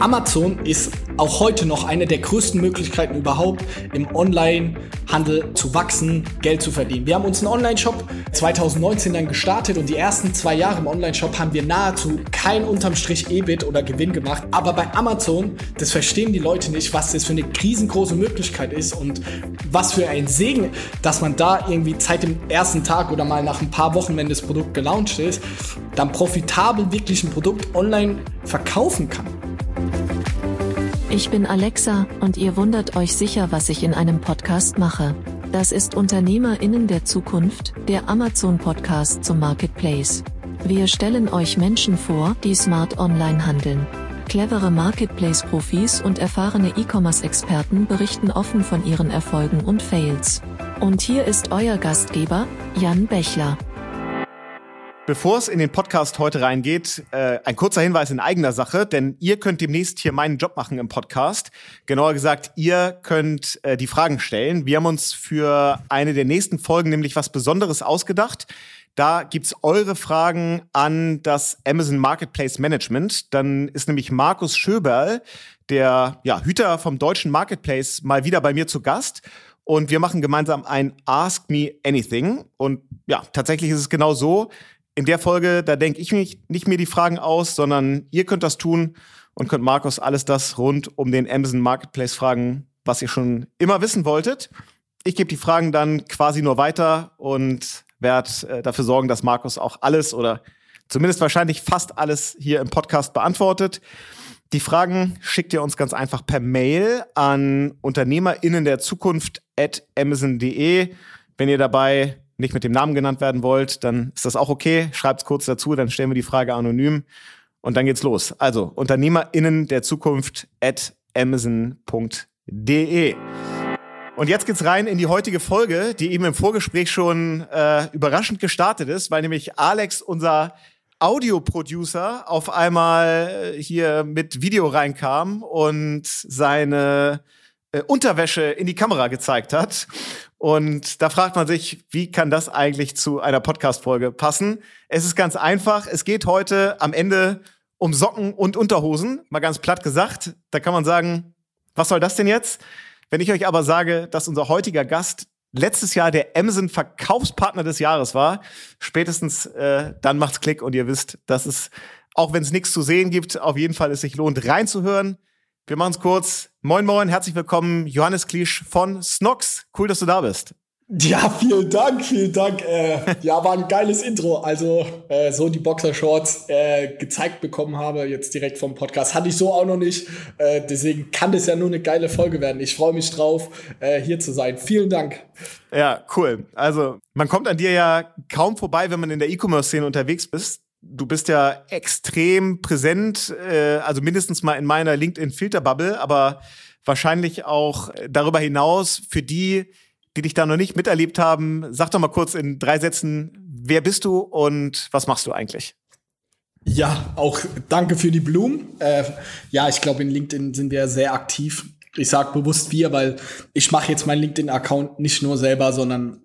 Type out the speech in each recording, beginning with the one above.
Amazon ist auch heute noch eine der größten Möglichkeiten überhaupt, im Online-Handel zu wachsen, Geld zu verdienen. Wir haben uns einen Online-Shop 2019 dann gestartet und die ersten zwei Jahre im Online-Shop haben wir nahezu kein unterm Strich EBIT oder Gewinn gemacht. Aber bei Amazon, das verstehen die Leute nicht, was das für eine riesengroße Möglichkeit ist und was für ein Segen, dass man da irgendwie seit dem ersten Tag oder mal nach ein paar Wochen, wenn das Produkt gelauncht ist, dann profitabel wirklich ein Produkt online verkaufen kann. Ich bin Alexa und ihr wundert euch sicher, was ich in einem Podcast mache. Das ist Unternehmerinnen der Zukunft, der Amazon Podcast zum Marketplace. Wir stellen euch Menschen vor, die smart online handeln. Clevere Marketplace-Profis und erfahrene E-Commerce-Experten berichten offen von ihren Erfolgen und Fails. Und hier ist euer Gastgeber, Jan Bechler. Bevor es in den Podcast heute reingeht, äh, ein kurzer Hinweis in eigener Sache, denn ihr könnt demnächst hier meinen Job machen im Podcast. Genauer gesagt, ihr könnt äh, die Fragen stellen. Wir haben uns für eine der nächsten Folgen nämlich was Besonderes ausgedacht. Da gibt's eure Fragen an das Amazon Marketplace Management. Dann ist nämlich Markus Schöberl, der ja, Hüter vom deutschen Marketplace, mal wieder bei mir zu Gast. Und wir machen gemeinsam ein Ask Me Anything. Und ja, tatsächlich ist es genau so in der Folge, da denke ich mich nicht mehr die Fragen aus, sondern ihr könnt das tun und könnt Markus alles das rund um den Amazon Marketplace fragen, was ihr schon immer wissen wolltet. Ich gebe die Fragen dann quasi nur weiter und werde äh, dafür sorgen, dass Markus auch alles oder zumindest wahrscheinlich fast alles hier im Podcast beantwortet. Die Fragen schickt ihr uns ganz einfach per Mail an UnternehmerInnen der Zukunft at amazon.de. Wenn ihr dabei nicht mit dem Namen genannt werden wollt, dann ist das auch okay. Schreibt's kurz dazu, dann stellen wir die Frage anonym und dann geht's los. Also UnternehmerInnen der Zukunft at amazon.de. Und jetzt geht's rein in die heutige Folge, die eben im Vorgespräch schon äh, überraschend gestartet ist, weil nämlich Alex, unser Audioproducer, auf einmal hier mit Video reinkam und seine äh, Unterwäsche in die Kamera gezeigt hat. Und da fragt man sich, wie kann das eigentlich zu einer Podcast-Folge passen? Es ist ganz einfach. Es geht heute am Ende um Socken und Unterhosen. Mal ganz platt gesagt. Da kann man sagen, was soll das denn jetzt? Wenn ich euch aber sage, dass unser heutiger Gast letztes Jahr der Amazon Verkaufspartner des Jahres war, spätestens äh, dann macht's Klick und ihr wisst, dass es, auch wenn es nichts zu sehen gibt, auf jeden Fall es sich lohnt reinzuhören. Wir machen es kurz. Moin, moin, herzlich willkommen, Johannes Klisch von Snox. Cool, dass du da bist. Ja, vielen Dank, vielen Dank. Äh, ja, war ein geiles Intro. Also äh, so die Boxershorts äh, gezeigt bekommen habe, jetzt direkt vom Podcast, hatte ich so auch noch nicht. Äh, deswegen kann das ja nur eine geile Folge werden. Ich freue mich drauf, äh, hier zu sein. Vielen Dank. Ja, cool. Also man kommt an dir ja kaum vorbei, wenn man in der E-Commerce-Szene unterwegs bist du bist ja extrem präsent, äh, also mindestens mal in meiner LinkedIn-Filterbubble, aber wahrscheinlich auch darüber hinaus für die, die dich da noch nicht miterlebt haben. Sag doch mal kurz in drei Sätzen, wer bist du und was machst du eigentlich? Ja, auch danke für die Blumen. Äh, ja, ich glaube, in LinkedIn sind wir sehr aktiv. Ich sage bewusst wir, weil ich mache jetzt meinen LinkedIn-Account nicht nur selber, sondern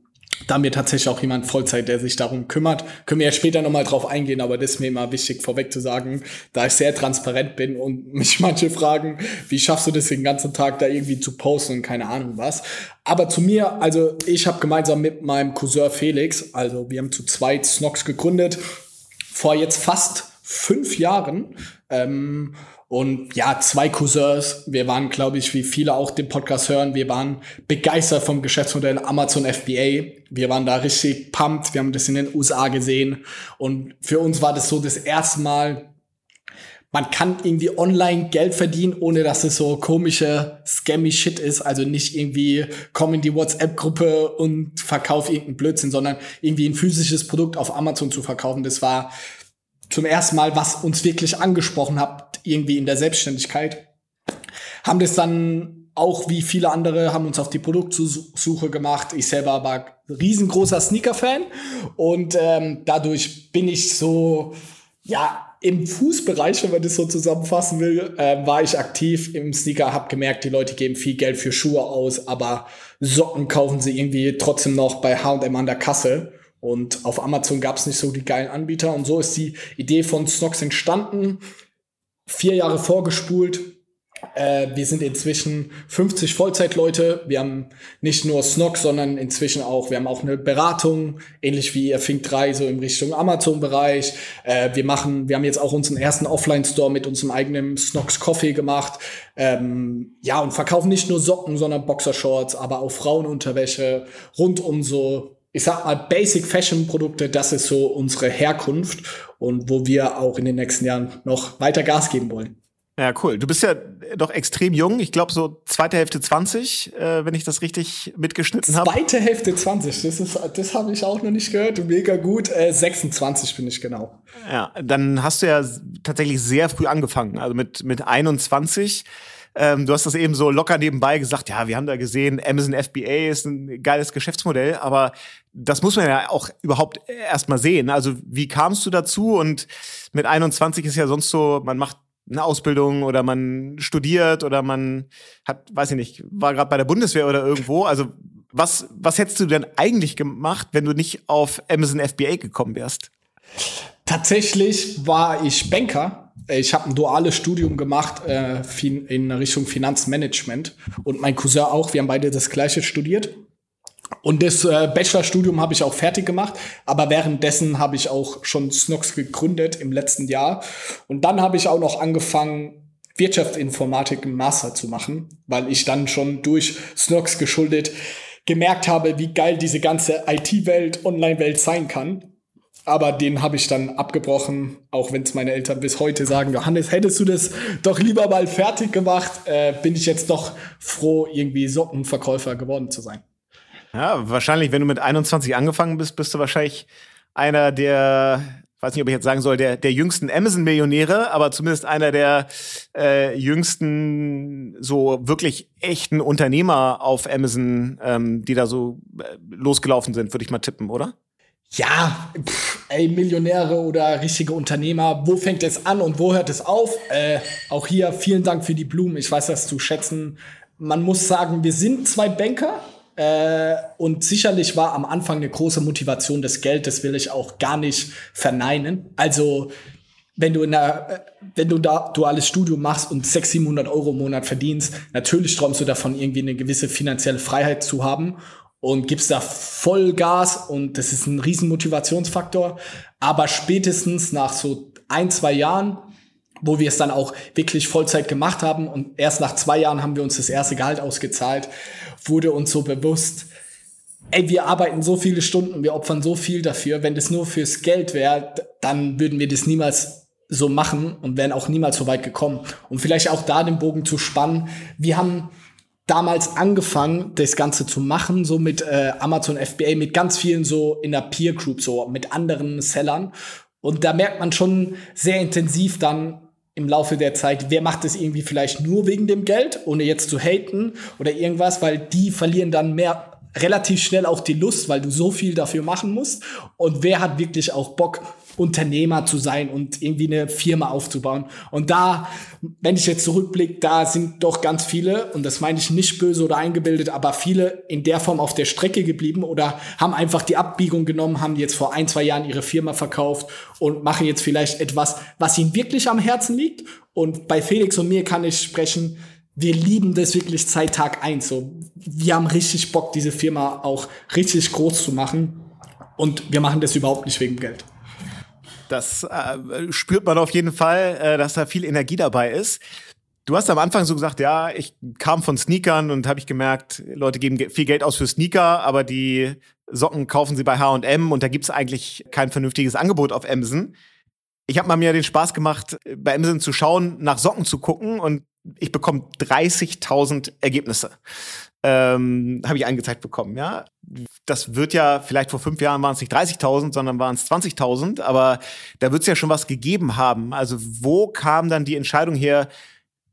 da mir tatsächlich auch jemand Vollzeit, der sich darum kümmert. Können wir ja später nochmal drauf eingehen, aber das ist mir immer wichtig vorweg zu sagen, da ich sehr transparent bin und mich manche fragen, wie schaffst du das den ganzen Tag da irgendwie zu posten und keine Ahnung was. Aber zu mir, also ich habe gemeinsam mit meinem Cousin Felix, also wir haben zu zweit Snox gegründet, vor jetzt fast fünf Jahren. Ähm, und ja, zwei Cousins. Wir waren, glaube ich, wie viele auch den Podcast hören, wir waren begeistert vom Geschäftsmodell Amazon FBA. Wir waren da richtig pumped. Wir haben das in den USA gesehen. Und für uns war das so das erste Mal, man kann irgendwie online Geld verdienen, ohne dass es so komische, scammy Shit ist. Also nicht irgendwie komm in die WhatsApp-Gruppe und verkauf irgendeinen Blödsinn, sondern irgendwie ein physisches Produkt auf Amazon zu verkaufen. Das war zum ersten Mal, was uns wirklich angesprochen hat, irgendwie in der Selbstständigkeit. Haben das dann auch wie viele andere, haben uns auf die Produktsuche gemacht. Ich selber war riesengroßer Sneaker-Fan und ähm, dadurch bin ich so, ja, im Fußbereich, wenn man das so zusammenfassen will, äh, war ich aktiv im Sneaker, hab gemerkt, die Leute geben viel Geld für Schuhe aus, aber Socken kaufen sie irgendwie trotzdem noch bei H&M an der Kasse. Und auf Amazon gab es nicht so die geilen Anbieter. Und so ist die Idee von Snox entstanden. vier Jahre vorgespult. Äh, wir sind inzwischen 50 Vollzeitleute. Wir haben nicht nur Snog, sondern inzwischen auch, wir haben auch eine Beratung, ähnlich wie Fink 3, so in Richtung Amazon-Bereich. Äh, wir machen, wir haben jetzt auch unseren ersten Offline-Store mit unserem eigenen Snogs Coffee gemacht. Ähm, ja, und verkaufen nicht nur Socken, sondern Boxershorts, aber auch Frauenunterwäsche rund um so ich sag mal, Basic Fashion Produkte, das ist so unsere Herkunft und wo wir auch in den nächsten Jahren noch weiter Gas geben wollen. Ja, cool. Du bist ja doch extrem jung. Ich glaube so zweite Hälfte 20, äh, wenn ich das richtig mitgeschnitten habe. Zweite Hälfte 20, das ist, das habe ich auch noch nicht gehört. Mega gut. Äh, 26 bin ich genau. Ja, dann hast du ja tatsächlich sehr früh angefangen. Also mit, mit 21 ähm, du hast das eben so locker nebenbei gesagt, ja, wir haben da gesehen, Amazon FBA ist ein geiles Geschäftsmodell, aber das muss man ja auch überhaupt erstmal sehen. Also wie kamst du dazu? Und mit 21 ist ja sonst so, man macht eine Ausbildung oder man studiert oder man hat, weiß ich nicht, war gerade bei der Bundeswehr oder irgendwo. Also was, was hättest du denn eigentlich gemacht, wenn du nicht auf Amazon FBA gekommen wärst? Tatsächlich war ich Banker ich habe ein duales Studium gemacht äh, in Richtung Finanzmanagement und mein Cousin auch. Wir haben beide das gleiche studiert. Und das äh, Bachelorstudium habe ich auch fertig gemacht, aber währenddessen habe ich auch schon Snox gegründet im letzten Jahr. Und dann habe ich auch noch angefangen, Wirtschaftsinformatik im Master zu machen, weil ich dann schon durch Snox geschuldet gemerkt habe, wie geil diese ganze IT-Welt, Online-Welt sein kann. Aber den habe ich dann abgebrochen, auch wenn es meine Eltern bis heute sagen, Johannes, hättest du das doch lieber mal fertig gemacht, äh, bin ich jetzt doch froh, irgendwie Sockenverkäufer geworden zu sein. Ja, wahrscheinlich, wenn du mit 21 angefangen bist, bist du wahrscheinlich einer der, weiß nicht, ob ich jetzt sagen soll, der, der jüngsten Amazon-Millionäre, aber zumindest einer der äh, jüngsten, so wirklich echten Unternehmer auf Amazon, ähm, die da so äh, losgelaufen sind, würde ich mal tippen, oder? Ja, pff, ey, Millionäre oder richtige Unternehmer, wo fängt es an und wo hört es auf? Äh, auch hier vielen Dank für die Blumen. Ich weiß das zu schätzen. Man muss sagen, wir sind zwei Banker. Äh, und sicherlich war am Anfang eine große Motivation das Geld, das will ich auch gar nicht verneinen. Also, wenn du in der, äh, wenn du da duales Studium machst und 600, 700 Euro im Monat verdienst, natürlich träumst du davon, irgendwie eine gewisse finanzielle Freiheit zu haben und gibst da Vollgas und das ist ein riesen Motivationsfaktor. Aber spätestens nach so ein, zwei Jahren, wo wir es dann auch wirklich Vollzeit gemacht haben und erst nach zwei Jahren haben wir uns das erste Gehalt ausgezahlt, wurde uns so bewusst, ey, wir arbeiten so viele Stunden, wir opfern so viel dafür. Wenn das nur fürs Geld wäre, dann würden wir das niemals so machen und wären auch niemals so weit gekommen. Und vielleicht auch da den Bogen zu spannen. Wir haben damals angefangen, das Ganze zu machen, so mit äh, Amazon FBA, mit ganz vielen so in der Peer Group, so mit anderen Sellern. Und da merkt man schon sehr intensiv dann im Laufe der Zeit, wer macht es irgendwie vielleicht nur wegen dem Geld, ohne jetzt zu haten oder irgendwas, weil die verlieren dann mehr relativ schnell auch die Lust, weil du so viel dafür machen musst. Und wer hat wirklich auch Bock, Unternehmer zu sein und irgendwie eine Firma aufzubauen. Und da, wenn ich jetzt zurückblicke, da sind doch ganz viele, und das meine ich nicht böse oder eingebildet, aber viele in der Form auf der Strecke geblieben oder haben einfach die Abbiegung genommen, haben jetzt vor ein, zwei Jahren ihre Firma verkauft und machen jetzt vielleicht etwas, was ihnen wirklich am Herzen liegt. Und bei Felix und mir kann ich sprechen, wir lieben das wirklich seit Tag eins. So, wir haben richtig Bock, diese Firma auch richtig groß zu machen. Und wir machen das überhaupt nicht wegen Geld. Das äh, spürt man auf jeden Fall, äh, dass da viel Energie dabei ist. Du hast am Anfang so gesagt, ja, ich kam von Sneakern und habe ich gemerkt, Leute geben viel Geld aus für Sneaker, aber die Socken kaufen sie bei H&M und da gibt's eigentlich kein vernünftiges Angebot auf Amazon. Ich habe mal mir den Spaß gemacht, bei Amazon zu schauen, nach Socken zu gucken und ich bekomme 30.000 Ergebnisse. Ähm, habe ich angezeigt bekommen, ja. Das wird ja, vielleicht vor fünf Jahren waren es nicht 30.000, sondern waren es 20.000, aber da wird es ja schon was gegeben haben. Also wo kam dann die Entscheidung her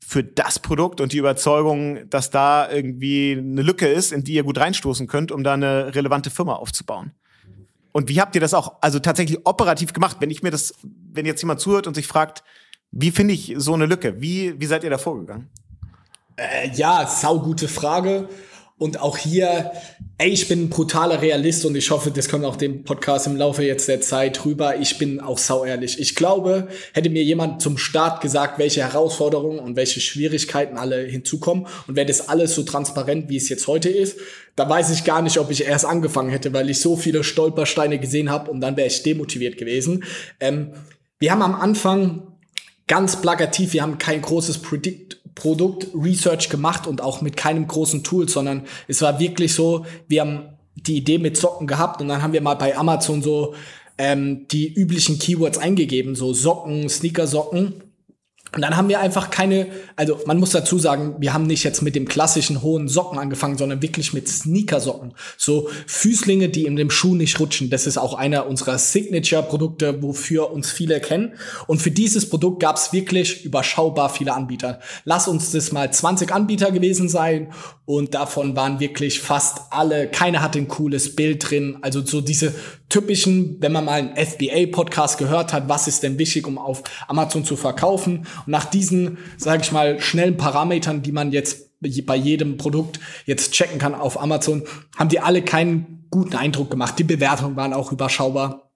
für das Produkt und die Überzeugung, dass da irgendwie eine Lücke ist, in die ihr gut reinstoßen könnt, um da eine relevante Firma aufzubauen? Und wie habt ihr das auch, also tatsächlich operativ gemacht? Wenn ich mir das, wenn jetzt jemand zuhört und sich fragt, wie finde ich so eine Lücke? Wie, wie seid ihr da vorgegangen? Äh, ja, saugute Frage. Und auch hier, ey, ich bin ein brutaler Realist und ich hoffe, das kommt auch dem Podcast im Laufe jetzt der Zeit rüber. Ich bin auch sau ehrlich. Ich glaube, hätte mir jemand zum Start gesagt, welche Herausforderungen und welche Schwierigkeiten alle hinzukommen und wäre das alles so transparent, wie es jetzt heute ist, da weiß ich gar nicht, ob ich erst angefangen hätte, weil ich so viele Stolpersteine gesehen habe und dann wäre ich demotiviert gewesen. Ähm, wir haben am Anfang ganz plakativ, wir haben kein großes Predict Produkt-Research gemacht und auch mit keinem großen Tool, sondern es war wirklich so, wir haben die Idee mit Socken gehabt und dann haben wir mal bei Amazon so ähm, die üblichen Keywords eingegeben, so Socken, Sneaker-Socken und dann haben wir einfach keine, also man muss dazu sagen, wir haben nicht jetzt mit dem klassischen hohen Socken angefangen, sondern wirklich mit Sneakersocken. So Füßlinge, die in dem Schuh nicht rutschen. Das ist auch einer unserer Signature-Produkte, wofür uns viele kennen. Und für dieses Produkt gab es wirklich überschaubar viele Anbieter. Lass uns das mal 20 Anbieter gewesen sein und davon waren wirklich fast alle, keiner hatte ein cooles Bild drin. Also so diese typischen, wenn man mal einen FBA-Podcast gehört hat, was ist denn wichtig, um auf Amazon zu verkaufen? Und nach diesen, sage ich mal, schnellen Parametern, die man jetzt bei jedem Produkt jetzt checken kann auf Amazon, haben die alle keinen guten Eindruck gemacht. Die Bewertungen waren auch überschaubar.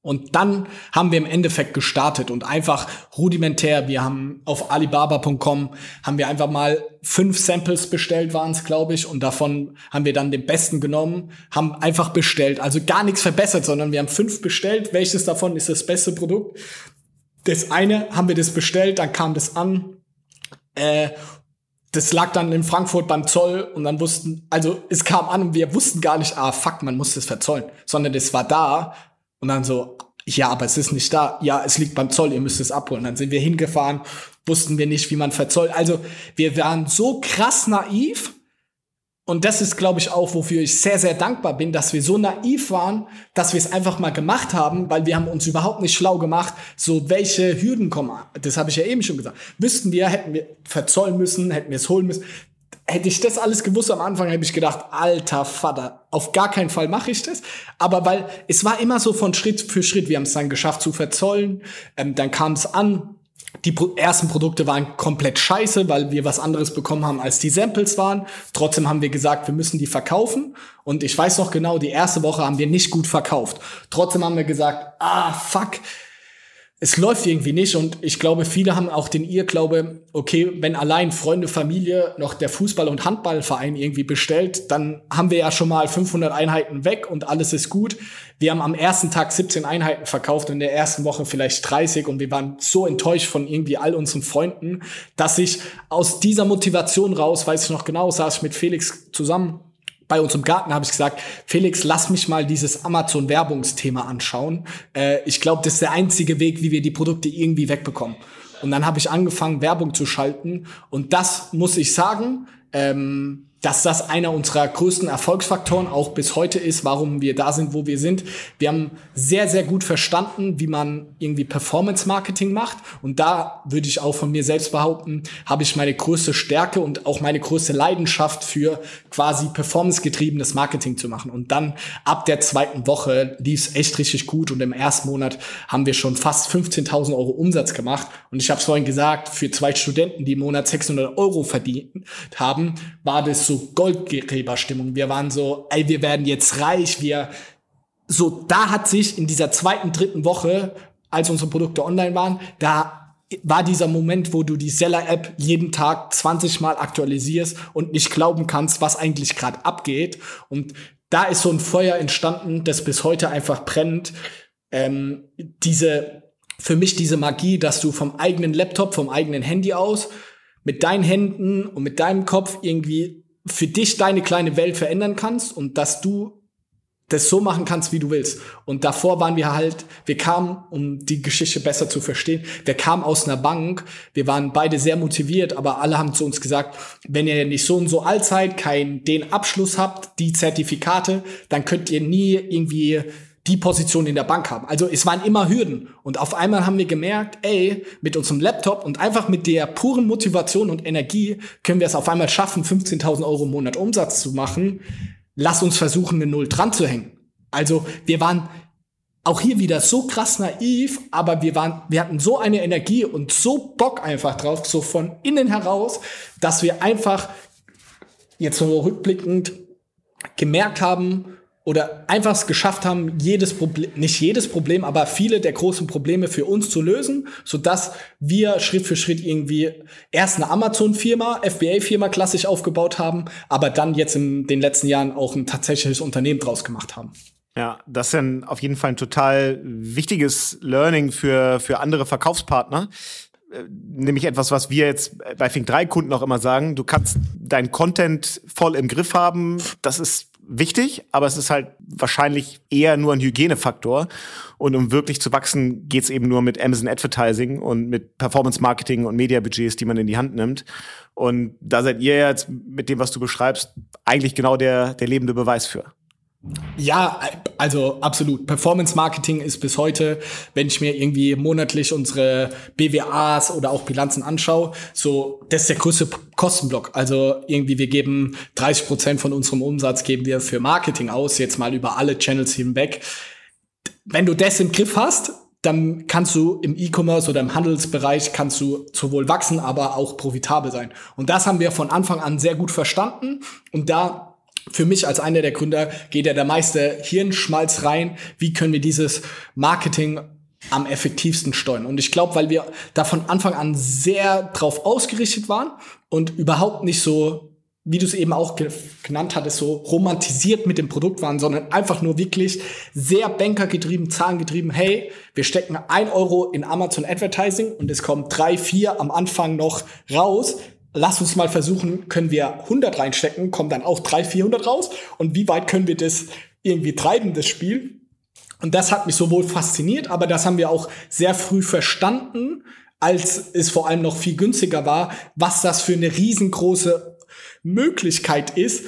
Und dann haben wir im Endeffekt gestartet und einfach rudimentär. Wir haben auf Alibaba.com haben wir einfach mal fünf Samples bestellt, waren es, glaube ich, und davon haben wir dann den besten genommen, haben einfach bestellt, also gar nichts verbessert, sondern wir haben fünf bestellt. Welches davon ist das beste Produkt? Das eine haben wir das bestellt, dann kam das an. Äh, das lag dann in Frankfurt beim Zoll und dann wussten, also es kam an und wir wussten gar nicht, ah fuck, man muss das verzollen, sondern das war da und dann so, ja, aber es ist nicht da. Ja, es liegt beim Zoll, ihr müsst es abholen. Dann sind wir hingefahren, wussten wir nicht, wie man verzollt. Also wir waren so krass naiv und das ist, glaube ich, auch, wofür ich sehr, sehr dankbar bin, dass wir so naiv waren, dass wir es einfach mal gemacht haben, weil wir haben uns überhaupt nicht schlau gemacht, so welche Hürden kommen. Das habe ich ja eben schon gesagt. Wüssten wir, hätten wir verzollen müssen, hätten wir es holen müssen. Hätte ich das alles gewusst am Anfang, hätte ich gedacht, alter Vater, auf gar keinen Fall mache ich das. Aber weil es war immer so von Schritt für Schritt, wir haben es dann geschafft zu verzollen, ähm, dann kam es an, die ersten Produkte waren komplett scheiße, weil wir was anderes bekommen haben, als die Samples waren. Trotzdem haben wir gesagt, wir müssen die verkaufen. Und ich weiß noch genau, die erste Woche haben wir nicht gut verkauft. Trotzdem haben wir gesagt, ah, fuck, es läuft irgendwie nicht und ich glaube, viele haben auch den Irrglaube, okay, wenn allein Freunde, Familie noch der Fußball- und Handballverein irgendwie bestellt, dann haben wir ja schon mal 500 Einheiten weg und alles ist gut. Wir haben am ersten Tag 17 Einheiten verkauft und in der ersten Woche vielleicht 30 und wir waren so enttäuscht von irgendwie all unseren Freunden, dass ich aus dieser Motivation raus, weiß ich noch genau, saß ich mit Felix zusammen bei uns im Garten habe ich gesagt, Felix, lass mich mal dieses Amazon-Werbungsthema anschauen. Äh, ich glaube, das ist der einzige Weg, wie wir die Produkte irgendwie wegbekommen. Und dann habe ich angefangen, Werbung zu schalten. Und das muss ich sagen, ähm, dass das einer unserer größten Erfolgsfaktoren auch bis heute ist, warum wir da sind, wo wir sind. Wir haben sehr, sehr gut verstanden, wie man irgendwie Performance-Marketing macht. Und da würde ich auch von mir selbst behaupten, habe ich meine größte Stärke und auch meine größte Leidenschaft für quasi performance-getriebenes Marketing zu machen. Und dann ab der zweiten Woche lief es echt richtig gut. Und im ersten Monat haben wir schon fast 15.000 Euro Umsatz gemacht. Und ich habe es vorhin gesagt, für zwei Studenten, die im Monat 600 Euro verdient haben, war das so Goldgräberstimmung. Wir waren so, ey, wir werden jetzt reich, wir, so, da hat sich in dieser zweiten, dritten Woche, als unsere Produkte online waren, da war dieser Moment, wo du die Seller-App jeden Tag 20 Mal aktualisierst und nicht glauben kannst, was eigentlich gerade abgeht. Und da ist so ein Feuer entstanden, das bis heute einfach brennt. Ähm, diese, für mich diese Magie, dass du vom eigenen Laptop, vom eigenen Handy aus mit deinen Händen und mit deinem Kopf irgendwie für dich deine kleine Welt verändern kannst und dass du das so machen kannst, wie du willst. Und davor waren wir halt, wir kamen, um die Geschichte besser zu verstehen, wir kamen aus einer Bank, wir waren beide sehr motiviert, aber alle haben zu uns gesagt, wenn ihr nicht so und so alt seid, kein den Abschluss habt, die Zertifikate, dann könnt ihr nie irgendwie die Position in der Bank haben. Also es waren immer Hürden. Und auf einmal haben wir gemerkt, ey, mit unserem Laptop und einfach mit der puren Motivation und Energie können wir es auf einmal schaffen, 15.000 Euro im Monat Umsatz zu machen. Lass uns versuchen, eine Null dran zu hängen. Also wir waren auch hier wieder so krass naiv, aber wir waren, wir hatten so eine Energie und so Bock einfach drauf, so von innen heraus, dass wir einfach jetzt so rückblickend gemerkt haben, oder einfach es geschafft haben, jedes Problem, nicht jedes Problem, aber viele der großen Probleme für uns zu lösen, so dass wir Schritt für Schritt irgendwie erst eine Amazon-Firma, FBA-Firma klassisch aufgebaut haben, aber dann jetzt in den letzten Jahren auch ein tatsächliches Unternehmen draus gemacht haben. Ja, das ist dann auf jeden Fall ein total wichtiges Learning für, für andere Verkaufspartner äh, nämlich etwas, was wir jetzt bei Fink 3 Kunden auch immer sagen, du kannst deinen Content voll im Griff haben, das ist wichtig, aber es ist halt wahrscheinlich eher nur ein Hygienefaktor. Und um wirklich zu wachsen, geht's eben nur mit Amazon Advertising und mit Performance Marketing und Media-Budgets, die man in die Hand nimmt. Und da seid ihr jetzt mit dem, was du beschreibst, eigentlich genau der, der lebende Beweis für. Ja, also absolut. Performance Marketing ist bis heute, wenn ich mir irgendwie monatlich unsere BWAs oder auch Bilanzen anschaue, so, das ist der größte Kostenblock. Also irgendwie, wir geben 30 Prozent von unserem Umsatz geben wir für Marketing aus, jetzt mal über alle Channels hinweg. Wenn du das im Griff hast, dann kannst du im E-Commerce oder im Handelsbereich kannst du sowohl wachsen, aber auch profitabel sein. Und das haben wir von Anfang an sehr gut verstanden. Und da für mich als einer der Gründer geht ja der meiste Hirnschmalz rein. Wie können wir dieses Marketing am effektivsten steuern? Und ich glaube, weil wir da von Anfang an sehr drauf ausgerichtet waren und überhaupt nicht so, wie du es eben auch genannt hattest, so romantisiert mit dem Produkt waren, sondern einfach nur wirklich sehr bankergetrieben, zahlengetrieben. Hey, wir stecken ein Euro in Amazon Advertising und es kommen drei, vier am Anfang noch raus lass uns mal versuchen, können wir 100 reinstecken, kommen dann auch 300, 400 raus und wie weit können wir das irgendwie treiben, das Spiel? Und das hat mich sowohl fasziniert, aber das haben wir auch sehr früh verstanden, als es vor allem noch viel günstiger war, was das für eine riesengroße Möglichkeit ist,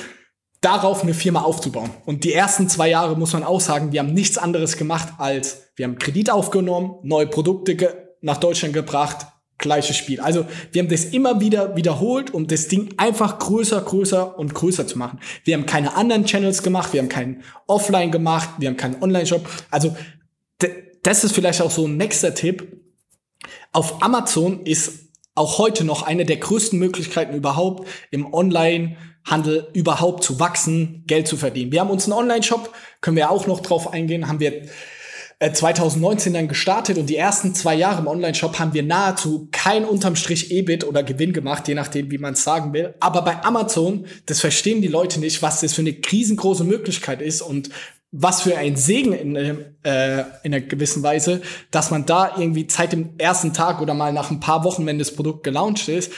darauf eine Firma aufzubauen. Und die ersten zwei Jahre muss man auch sagen, wir haben nichts anderes gemacht als wir haben Kredit aufgenommen, neue Produkte nach Deutschland gebracht, gleiche Spiel. Also wir haben das immer wieder wiederholt, um das Ding einfach größer, größer und größer zu machen. Wir haben keine anderen Channels gemacht, wir haben keinen Offline gemacht, wir haben keinen Online-Shop. Also das ist vielleicht auch so ein nächster Tipp. Auf Amazon ist auch heute noch eine der größten Möglichkeiten überhaupt im Online-Handel überhaupt zu wachsen, Geld zu verdienen. Wir haben uns einen Online-Shop, können wir auch noch drauf eingehen, haben wir 2019 äh, dann gestartet und die ersten zwei Jahre im Online-Shop haben wir nahezu kein unterm Strich EBIT oder Gewinn gemacht, je nachdem, wie man es sagen will. Aber bei Amazon, das verstehen die Leute nicht, was das für eine riesengroße Möglichkeit ist und was für ein Segen in, äh, in einer gewissen Weise, dass man da irgendwie seit dem ersten Tag oder mal nach ein paar Wochen, wenn das Produkt gelauncht ist,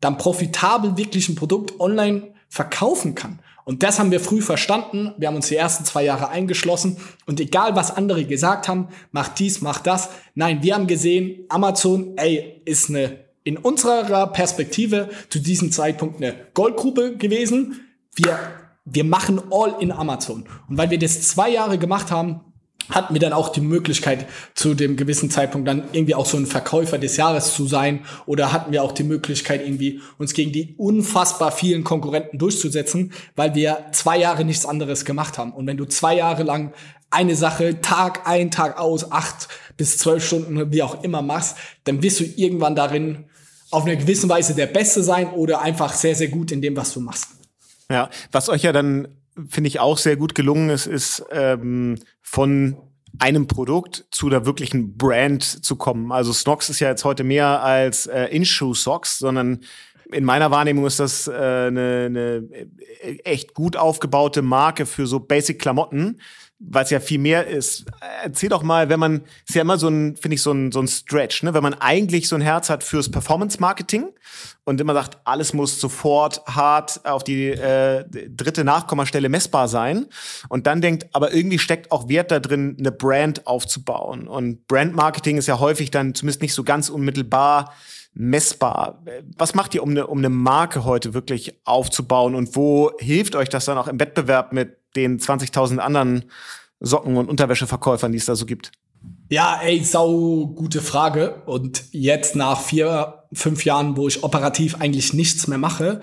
dann profitabel wirklich ein Produkt online verkaufen kann. Und das haben wir früh verstanden. Wir haben uns die ersten zwei Jahre eingeschlossen. Und egal, was andere gesagt haben, macht dies, macht das. Nein, wir haben gesehen, Amazon, ey, ist eine, in unserer Perspektive zu diesem Zeitpunkt eine Goldgrube gewesen. Wir, wir machen all in Amazon. Und weil wir das zwei Jahre gemacht haben, hatten wir dann auch die Möglichkeit, zu dem gewissen Zeitpunkt dann irgendwie auch so ein Verkäufer des Jahres zu sein oder hatten wir auch die Möglichkeit, irgendwie uns gegen die unfassbar vielen Konkurrenten durchzusetzen, weil wir zwei Jahre nichts anderes gemacht haben. Und wenn du zwei Jahre lang eine Sache Tag ein, Tag aus, acht bis zwölf Stunden, wie auch immer machst, dann wirst du irgendwann darin auf eine gewisse Weise der Beste sein oder einfach sehr, sehr gut in dem, was du machst. Ja, was euch ja dann finde ich auch sehr gut gelungen ist, ist ähm, von einem Produkt zu der wirklichen Brand zu kommen. Also Snox ist ja jetzt heute mehr als äh, In-Shoe Socks, sondern in meiner Wahrnehmung ist das äh, eine, eine echt gut aufgebaute Marke für so Basic Klamotten, weil es ja viel mehr ist. Erzähl doch mal, wenn man, ist ja immer so ein, finde ich, so ein, so ein Stretch, ne? wenn man eigentlich so ein Herz hat fürs Performance-Marketing und immer sagt, alles muss sofort hart auf die äh, dritte Nachkommastelle messbar sein und dann denkt, aber irgendwie steckt auch Wert da drin, eine Brand aufzubauen. Und Brand-Marketing ist ja häufig dann zumindest nicht so ganz unmittelbar messbar. Was macht ihr, um eine, um eine Marke heute wirklich aufzubauen und wo hilft euch das dann auch im Wettbewerb mit den 20.000 anderen Socken- und Unterwäscheverkäufern, die es da so gibt? Ja, ey, sau gute Frage. Und jetzt nach vier, fünf Jahren, wo ich operativ eigentlich nichts mehr mache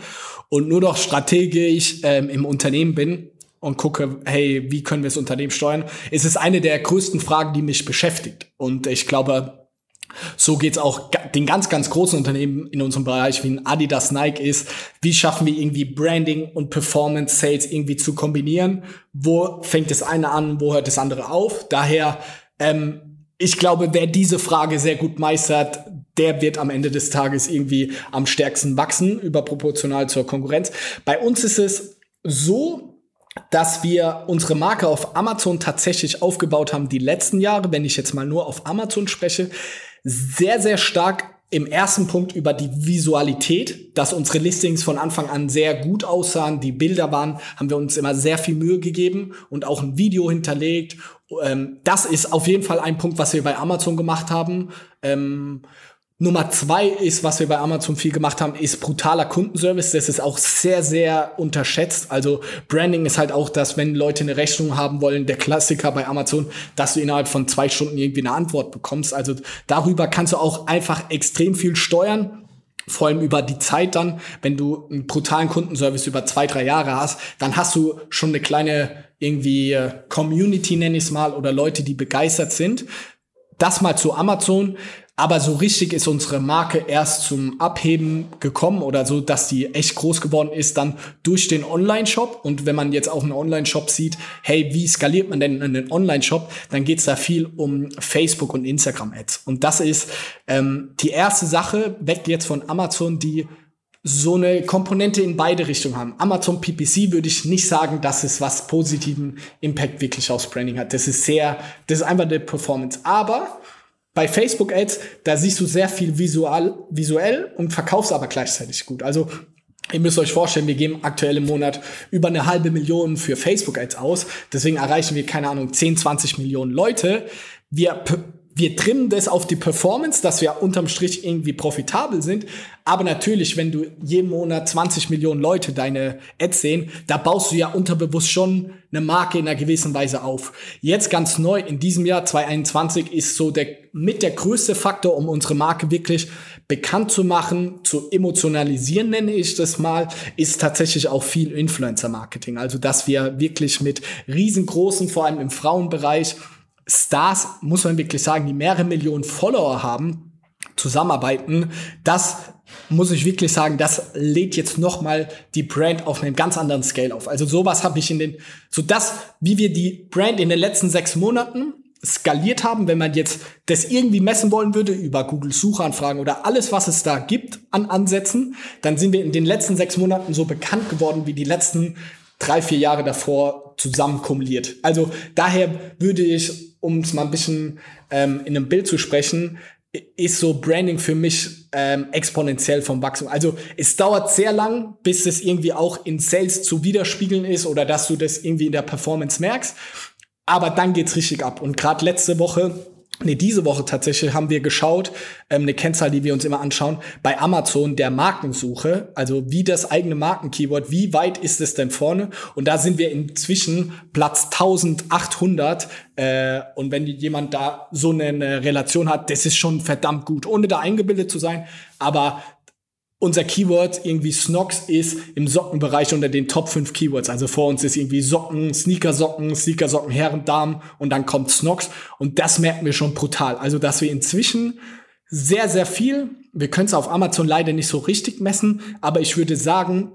und nur noch strategisch ähm, im Unternehmen bin und gucke, hey, wie können wir das Unternehmen steuern, ist es eine der größten Fragen, die mich beschäftigt. Und ich glaube, So geht's auch den ganz, ganz großen Unternehmen in unserem Bereich wie ein Adidas, Nike ist. Wie schaffen wir irgendwie Branding und Performance Sales irgendwie zu kombinieren? Wo fängt das eine an, wo hört das andere auf? Daher, ähm, ich glaube, wer diese Frage sehr gut meistert, der wird am Ende des Tages irgendwie am stärksten wachsen, überproportional zur Konkurrenz. Bei uns ist es so, dass wir unsere Marke auf Amazon tatsächlich aufgebaut haben die letzten Jahre, wenn ich jetzt mal nur auf Amazon spreche, sehr, sehr stark im ersten Punkt über die Visualität, dass unsere Listings von Anfang an sehr gut aussahen, die Bilder waren, haben wir uns immer sehr viel Mühe gegeben und auch ein Video hinterlegt. Ähm, das ist auf jeden Fall ein Punkt, was wir bei Amazon gemacht haben. Nummer zwei ist, was wir bei Amazon viel gemacht haben, ist brutaler Kundenservice. Das ist auch sehr, sehr unterschätzt. Also Branding ist halt auch das, wenn Leute eine Rechnung haben wollen, der Klassiker bei Amazon, dass du innerhalb von zwei Stunden irgendwie eine Antwort bekommst. Also darüber kannst du auch einfach extrem viel steuern. Vor allem über die Zeit dann, wenn du einen brutalen Kundenservice über zwei, drei Jahre hast, dann hast du schon eine kleine irgendwie äh, Community, nenne ich es mal, oder Leute, die begeistert sind. Das mal zu Amazon. Aber so richtig ist unsere Marke erst zum Abheben gekommen oder so, dass die echt groß geworden ist, dann durch den Online-Shop. Und wenn man jetzt auch einen Online-Shop sieht, hey, wie skaliert man denn einen Online-Shop, dann geht's da viel um Facebook und Instagram-Ads. Und das ist ähm, die erste Sache, weg jetzt von Amazon, die so eine Komponente in beide Richtungen haben. Amazon PPC würde ich nicht sagen, dass es was positiven Impact wirklich aufs Branding hat. Das ist sehr, das ist einfach eine Performance. Aber bei Facebook Ads, da siehst du sehr viel visual, visuell und verkaufst aber gleichzeitig gut. Also Ihr müsst euch vorstellen, wir geben aktuell im Monat über eine halbe Million für Facebook Ads aus. Deswegen erreichen wir, keine Ahnung, 10, 20 Millionen Leute. Wir wir trimmen das auf die Performance, dass wir unterm Strich irgendwie profitabel sind. Aber natürlich, wenn du jeden Monat 20 Millionen Leute deine Ads sehen, da baust du ja unterbewusst schon eine Marke in einer gewissen Weise auf. Jetzt ganz neu, in diesem Jahr 2021 ist so der, mit der größte Faktor, um unsere Marke wirklich bekannt zu machen, zu emotionalisieren, nenne ich das mal, ist tatsächlich auch viel Influencer-Marketing. Also, dass wir wirklich mit riesengroßen, vor allem im Frauenbereich, Stars, muss man wirklich sagen, die mehrere Millionen Follower haben, zusammenarbeiten, das muss ich wirklich sagen, das lädt jetzt noch mal die Brand auf einem ganz anderen Scale auf. Also sowas habe ich in den, so das, wie wir die Brand in den letzten sechs Monaten skaliert haben, wenn man jetzt das irgendwie messen wollen würde über Google Suchanfragen oder alles, was es da gibt an Ansätzen, dann sind wir in den letzten sechs Monaten so bekannt geworden wie die letzten drei, vier Jahre davor zusammen kumuliert. Also daher würde ich um es mal ein bisschen ähm, in einem Bild zu sprechen, ist so Branding für mich ähm, exponentiell vom Wachstum. Also es dauert sehr lang, bis es irgendwie auch in Sales zu widerspiegeln ist oder dass du das irgendwie in der Performance merkst. Aber dann geht's richtig ab. Und gerade letzte Woche Nee, diese Woche tatsächlich haben wir geschaut, ähm, eine Kennzahl, die wir uns immer anschauen, bei Amazon der Markensuche, also wie das eigene Markenkeyword, wie weit ist es denn vorne? Und da sind wir inzwischen Platz 1800. Äh, und wenn jemand da so eine Relation hat, das ist schon verdammt gut, ohne da eingebildet zu sein. Aber unser Keyword irgendwie Snox ist im Sockenbereich unter den Top 5 Keywords. Also vor uns ist irgendwie Socken, Sneakersocken, Sneakersocken, Herren, Damen und dann kommt Snox. Und das merken wir schon brutal. Also, dass wir inzwischen sehr, sehr viel, wir können es auf Amazon leider nicht so richtig messen, aber ich würde sagen,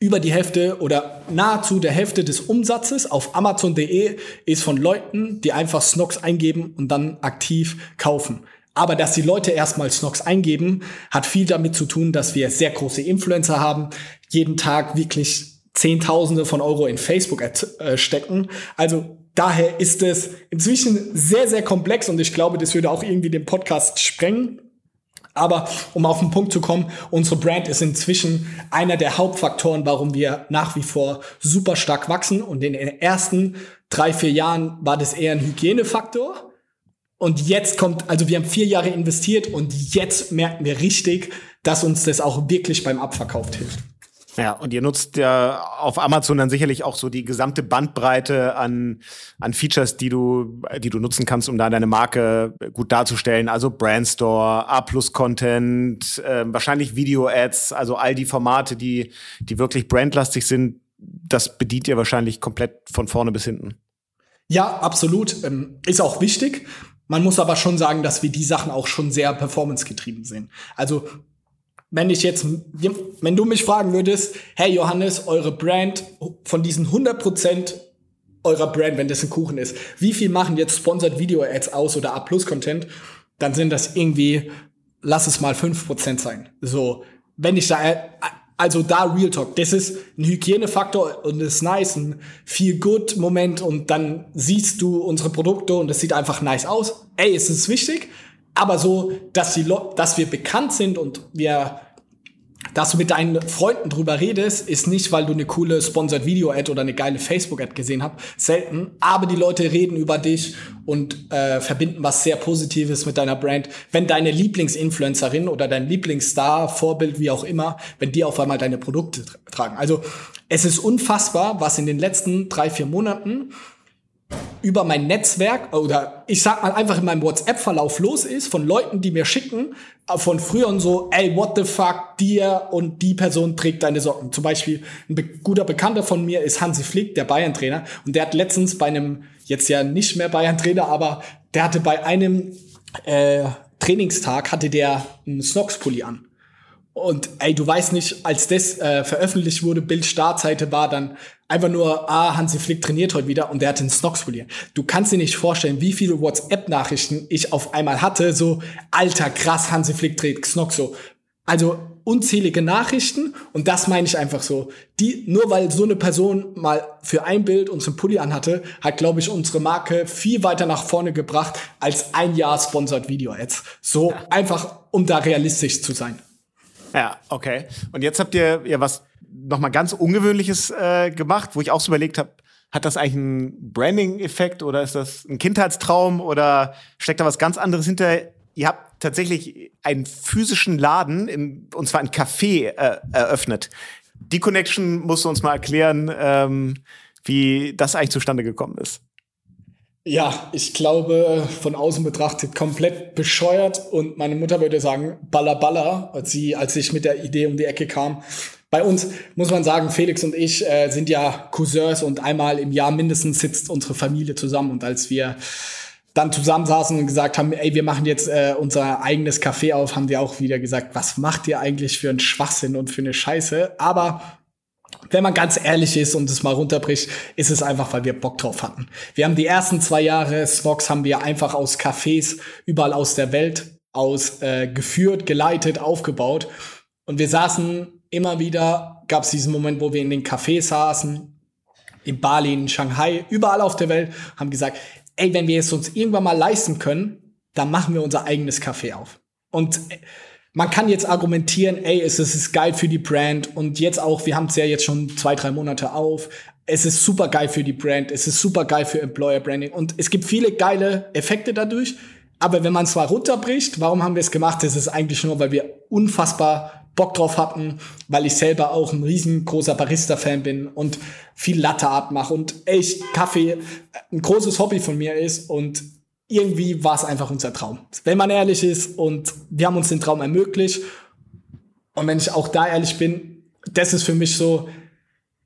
über die Hälfte oder nahezu der Hälfte des Umsatzes auf Amazon.de ist von Leuten, die einfach Snox eingeben und dann aktiv kaufen. Aber dass die Leute erstmal Snox eingeben, hat viel damit zu tun, dass wir sehr große Influencer haben, jeden Tag wirklich Zehntausende von Euro in Facebook äh, stecken. Also daher ist es inzwischen sehr, sehr komplex und ich glaube, das würde auch irgendwie den Podcast sprengen. Aber um auf den Punkt zu kommen, unsere Brand ist inzwischen einer der Hauptfaktoren, warum wir nach wie vor super stark wachsen. Und in den ersten drei, vier Jahren war das eher ein Hygienefaktor. Und jetzt kommt, also wir haben vier Jahre investiert und jetzt merken wir richtig, dass uns das auch wirklich beim Abverkauf hilft. Ja, und ihr nutzt ja auf Amazon dann sicherlich auch so die gesamte Bandbreite an, an Features, die du, die du nutzen kannst, um da deine Marke gut darzustellen. Also Brandstore, A-Plus-Content, äh, wahrscheinlich Video-Ads, also all die Formate, die, die wirklich brandlastig sind, das bedient ihr wahrscheinlich komplett von vorne bis hinten. Ja, absolut. Ähm, ist auch wichtig. Man muss aber schon sagen, dass wir die Sachen auch schon sehr performancegetrieben sehen. Also wenn ich jetzt, wenn du mich fragen würdest, hey Johannes, eure Brand von diesen 100 Prozent eurer Brand, wenn das ein Kuchen ist, wie viel machen jetzt Sponsored Video Ads aus oder A Plus Content? Dann sind das irgendwie, lass es mal 5% sein. So, wenn ich da, also da Real Talk, das ist ein Hygienefaktor und ist nice, ein feel good Moment und dann siehst du unsere Produkte und es sieht einfach nice aus. Ey, es ist wichtig, aber so, dass die, dass wir bekannt sind und wir dass du mit deinen Freunden drüber redest, ist nicht, weil du eine coole Sponsored Video Ad oder eine geile Facebook Ad gesehen hast. Selten. Aber die Leute reden über dich und äh, verbinden was sehr Positives mit deiner Brand. Wenn deine Lieblingsinfluencerin oder dein Lieblingsstar, Vorbild, wie auch immer, wenn die auf einmal deine Produkte tragen. Also es ist unfassbar, was in den letzten drei, vier Monaten über mein Netzwerk oder ich sag mal einfach in meinem WhatsApp-Verlauf los ist von Leuten, die mir schicken, äh, von früher und so, ey, what the fuck, dir und die Person trägt deine Socken. Zum Beispiel ein be guter Bekannter von mir ist Hansi Flick, der Bayern-Trainer, und der hat letztens bei einem, jetzt ja nicht mehr Bayern-Trainer, aber der hatte bei einem äh, Trainingstag, hatte der einen Snox-Pulli an. Und ey, du weißt nicht, als das äh, veröffentlicht wurde, Bild Startseite war dann einfach nur, ah, Hansi Flick trainiert heute wieder und der hat den Snox poliert. Du kannst dir nicht vorstellen, wie viele WhatsApp-Nachrichten ich auf einmal hatte, so, alter, krass, Hansi Flick trägt Snox so. Also unzählige Nachrichten und das meine ich einfach so. Die, nur weil so eine Person mal für ein Bild unseren Pulli anhatte, hat, glaube ich, unsere Marke viel weiter nach vorne gebracht als ein Jahr Sponsored Video Ads. So ja. einfach, um da realistisch zu sein. Ja, okay. Und jetzt habt ihr ja was nochmal ganz Ungewöhnliches äh, gemacht, wo ich auch so überlegt habe, hat das eigentlich einen Branding-Effekt oder ist das ein Kindheitstraum oder steckt da was ganz anderes hinter? Ihr habt tatsächlich einen physischen Laden, im, und zwar ein Café, äh, eröffnet. Die Connection musst du uns mal erklären, ähm, wie das eigentlich zustande gekommen ist. Ja, ich glaube, von außen betrachtet komplett bescheuert und meine Mutter würde sagen, baller baller, als sie, als ich mit der Idee um die Ecke kam. Bei uns muss man sagen, Felix und ich äh, sind ja Cousins und einmal im Jahr mindestens sitzt unsere Familie zusammen und als wir dann zusammensaßen und gesagt haben, ey, wir machen jetzt äh, unser eigenes Café auf, haben die auch wieder gesagt, was macht ihr eigentlich für einen Schwachsinn und für eine Scheiße? Aber wenn man ganz ehrlich ist und es mal runterbricht, ist es einfach, weil wir Bock drauf hatten. Wir haben die ersten zwei Jahre Smogs haben wir einfach aus Cafés überall aus der Welt aus äh, geführt, geleitet, aufgebaut. Und wir saßen immer wieder, gab es diesen Moment, wo wir in den Cafés saßen, in Bali, in Shanghai, überall auf der Welt, haben gesagt, ey, wenn wir es uns irgendwann mal leisten können, dann machen wir unser eigenes Café auf. Und äh, man kann jetzt argumentieren, ey, es ist geil für die Brand und jetzt auch, wir haben es ja jetzt schon zwei, drei Monate auf. Es ist super geil für die Brand, es ist super geil für Employer Branding und es gibt viele geile Effekte dadurch. Aber wenn man es mal runterbricht, warum haben wir es gemacht? Es ist eigentlich nur, weil wir unfassbar Bock drauf hatten, weil ich selber auch ein riesengroßer Barista-Fan bin und viel Latte Art mache und echt Kaffee ein großes Hobby von mir ist und irgendwie war es einfach unser Traum. Wenn man ehrlich ist und wir haben uns den Traum ermöglicht. Und wenn ich auch da ehrlich bin, das ist für mich so,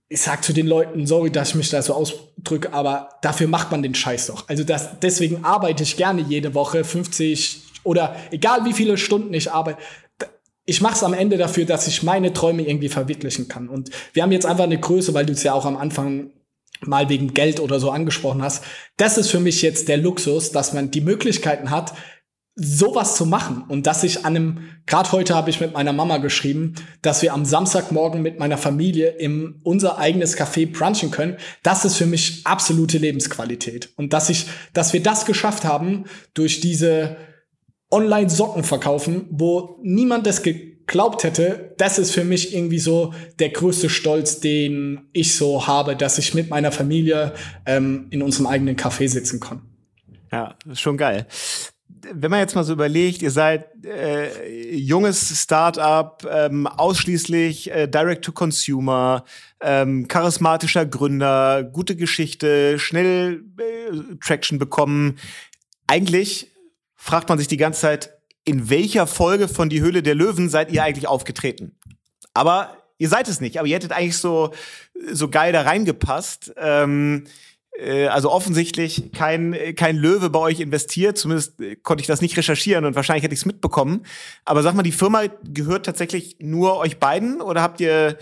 ich sag zu den Leuten, sorry, dass ich mich da so ausdrücke, aber dafür macht man den Scheiß doch. Also das, deswegen arbeite ich gerne jede Woche 50 oder egal wie viele Stunden ich arbeite. Ich mache es am Ende dafür, dass ich meine Träume irgendwie verwirklichen kann. Und wir haben jetzt einfach eine Größe, weil du es ja auch am Anfang mal wegen Geld oder so angesprochen hast. Das ist für mich jetzt der Luxus, dass man die Möglichkeiten hat, sowas zu machen. Und dass ich an einem, gerade heute habe ich mit meiner Mama geschrieben, dass wir am Samstagmorgen mit meiner Familie im unser eigenes Café brunchen können, das ist für mich absolute Lebensqualität. Und dass ich, dass wir das geschafft haben durch diese Online-Socken verkaufen, wo niemand das geglaubt hätte, das ist für mich irgendwie so der größte Stolz, den ich so habe, dass ich mit meiner Familie ähm, in unserem eigenen Café sitzen kann. Ja, schon geil. Wenn man jetzt mal so überlegt, ihr seid äh, junges Startup, ähm, ausschließlich äh, Direct to Consumer, ähm, charismatischer Gründer, gute Geschichte, schnell äh, Traction bekommen. Eigentlich fragt man sich die ganze Zeit, in welcher Folge von Die Höhle der Löwen seid ihr eigentlich aufgetreten? Aber ihr seid es nicht, aber ihr hättet eigentlich so, so geil da reingepasst. Ähm, äh, also offensichtlich kein, kein Löwe bei euch investiert. Zumindest äh, konnte ich das nicht recherchieren und wahrscheinlich hätte ich es mitbekommen. Aber sag mal, die Firma gehört tatsächlich nur euch beiden oder habt ihr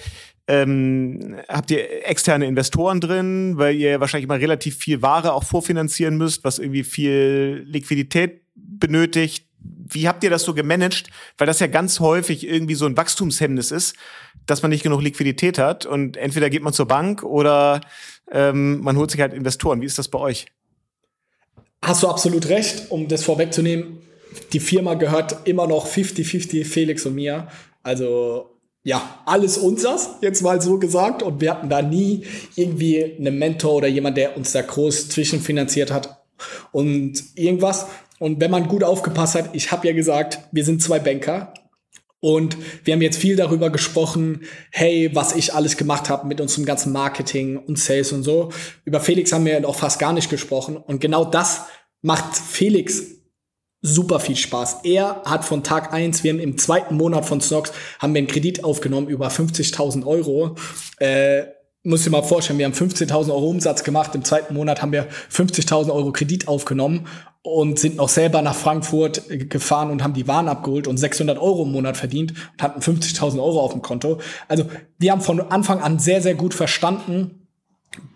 ähm, habt ihr externe Investoren drin, weil ihr wahrscheinlich mal relativ viel Ware auch vorfinanzieren müsst, was irgendwie viel Liquidität benötigt? Wie habt ihr das so gemanagt? Weil das ja ganz häufig irgendwie so ein Wachstumshemmnis ist, dass man nicht genug Liquidität hat und entweder geht man zur Bank oder ähm, man holt sich halt Investoren. Wie ist das bei euch? Hast du absolut recht, um das vorwegzunehmen. Die Firma gehört immer noch 50-50 Felix und mir. Also ja, alles unseres, jetzt mal so gesagt. Und wir hatten da nie irgendwie einen Mentor oder jemand, der uns da groß zwischenfinanziert hat und irgendwas. Und wenn man gut aufgepasst hat, ich habe ja gesagt, wir sind zwei Banker. Und wir haben jetzt viel darüber gesprochen, hey, was ich alles gemacht habe mit unserem ganzen Marketing und Sales und so. Über Felix haben wir noch fast gar nicht gesprochen. Und genau das macht Felix super viel Spaß. Er hat von Tag eins, wir haben im zweiten Monat von Snox, haben wir einen Kredit aufgenommen über 50.000 Euro. Äh, muss dir mal vorstellen, wir haben 15.000 Euro Umsatz gemacht. Im zweiten Monat haben wir 50.000 Euro Kredit aufgenommen und sind noch selber nach Frankfurt gefahren und haben die Waren abgeholt und 600 Euro im Monat verdient und hatten 50.000 Euro auf dem Konto. Also wir haben von Anfang an sehr, sehr gut verstanden,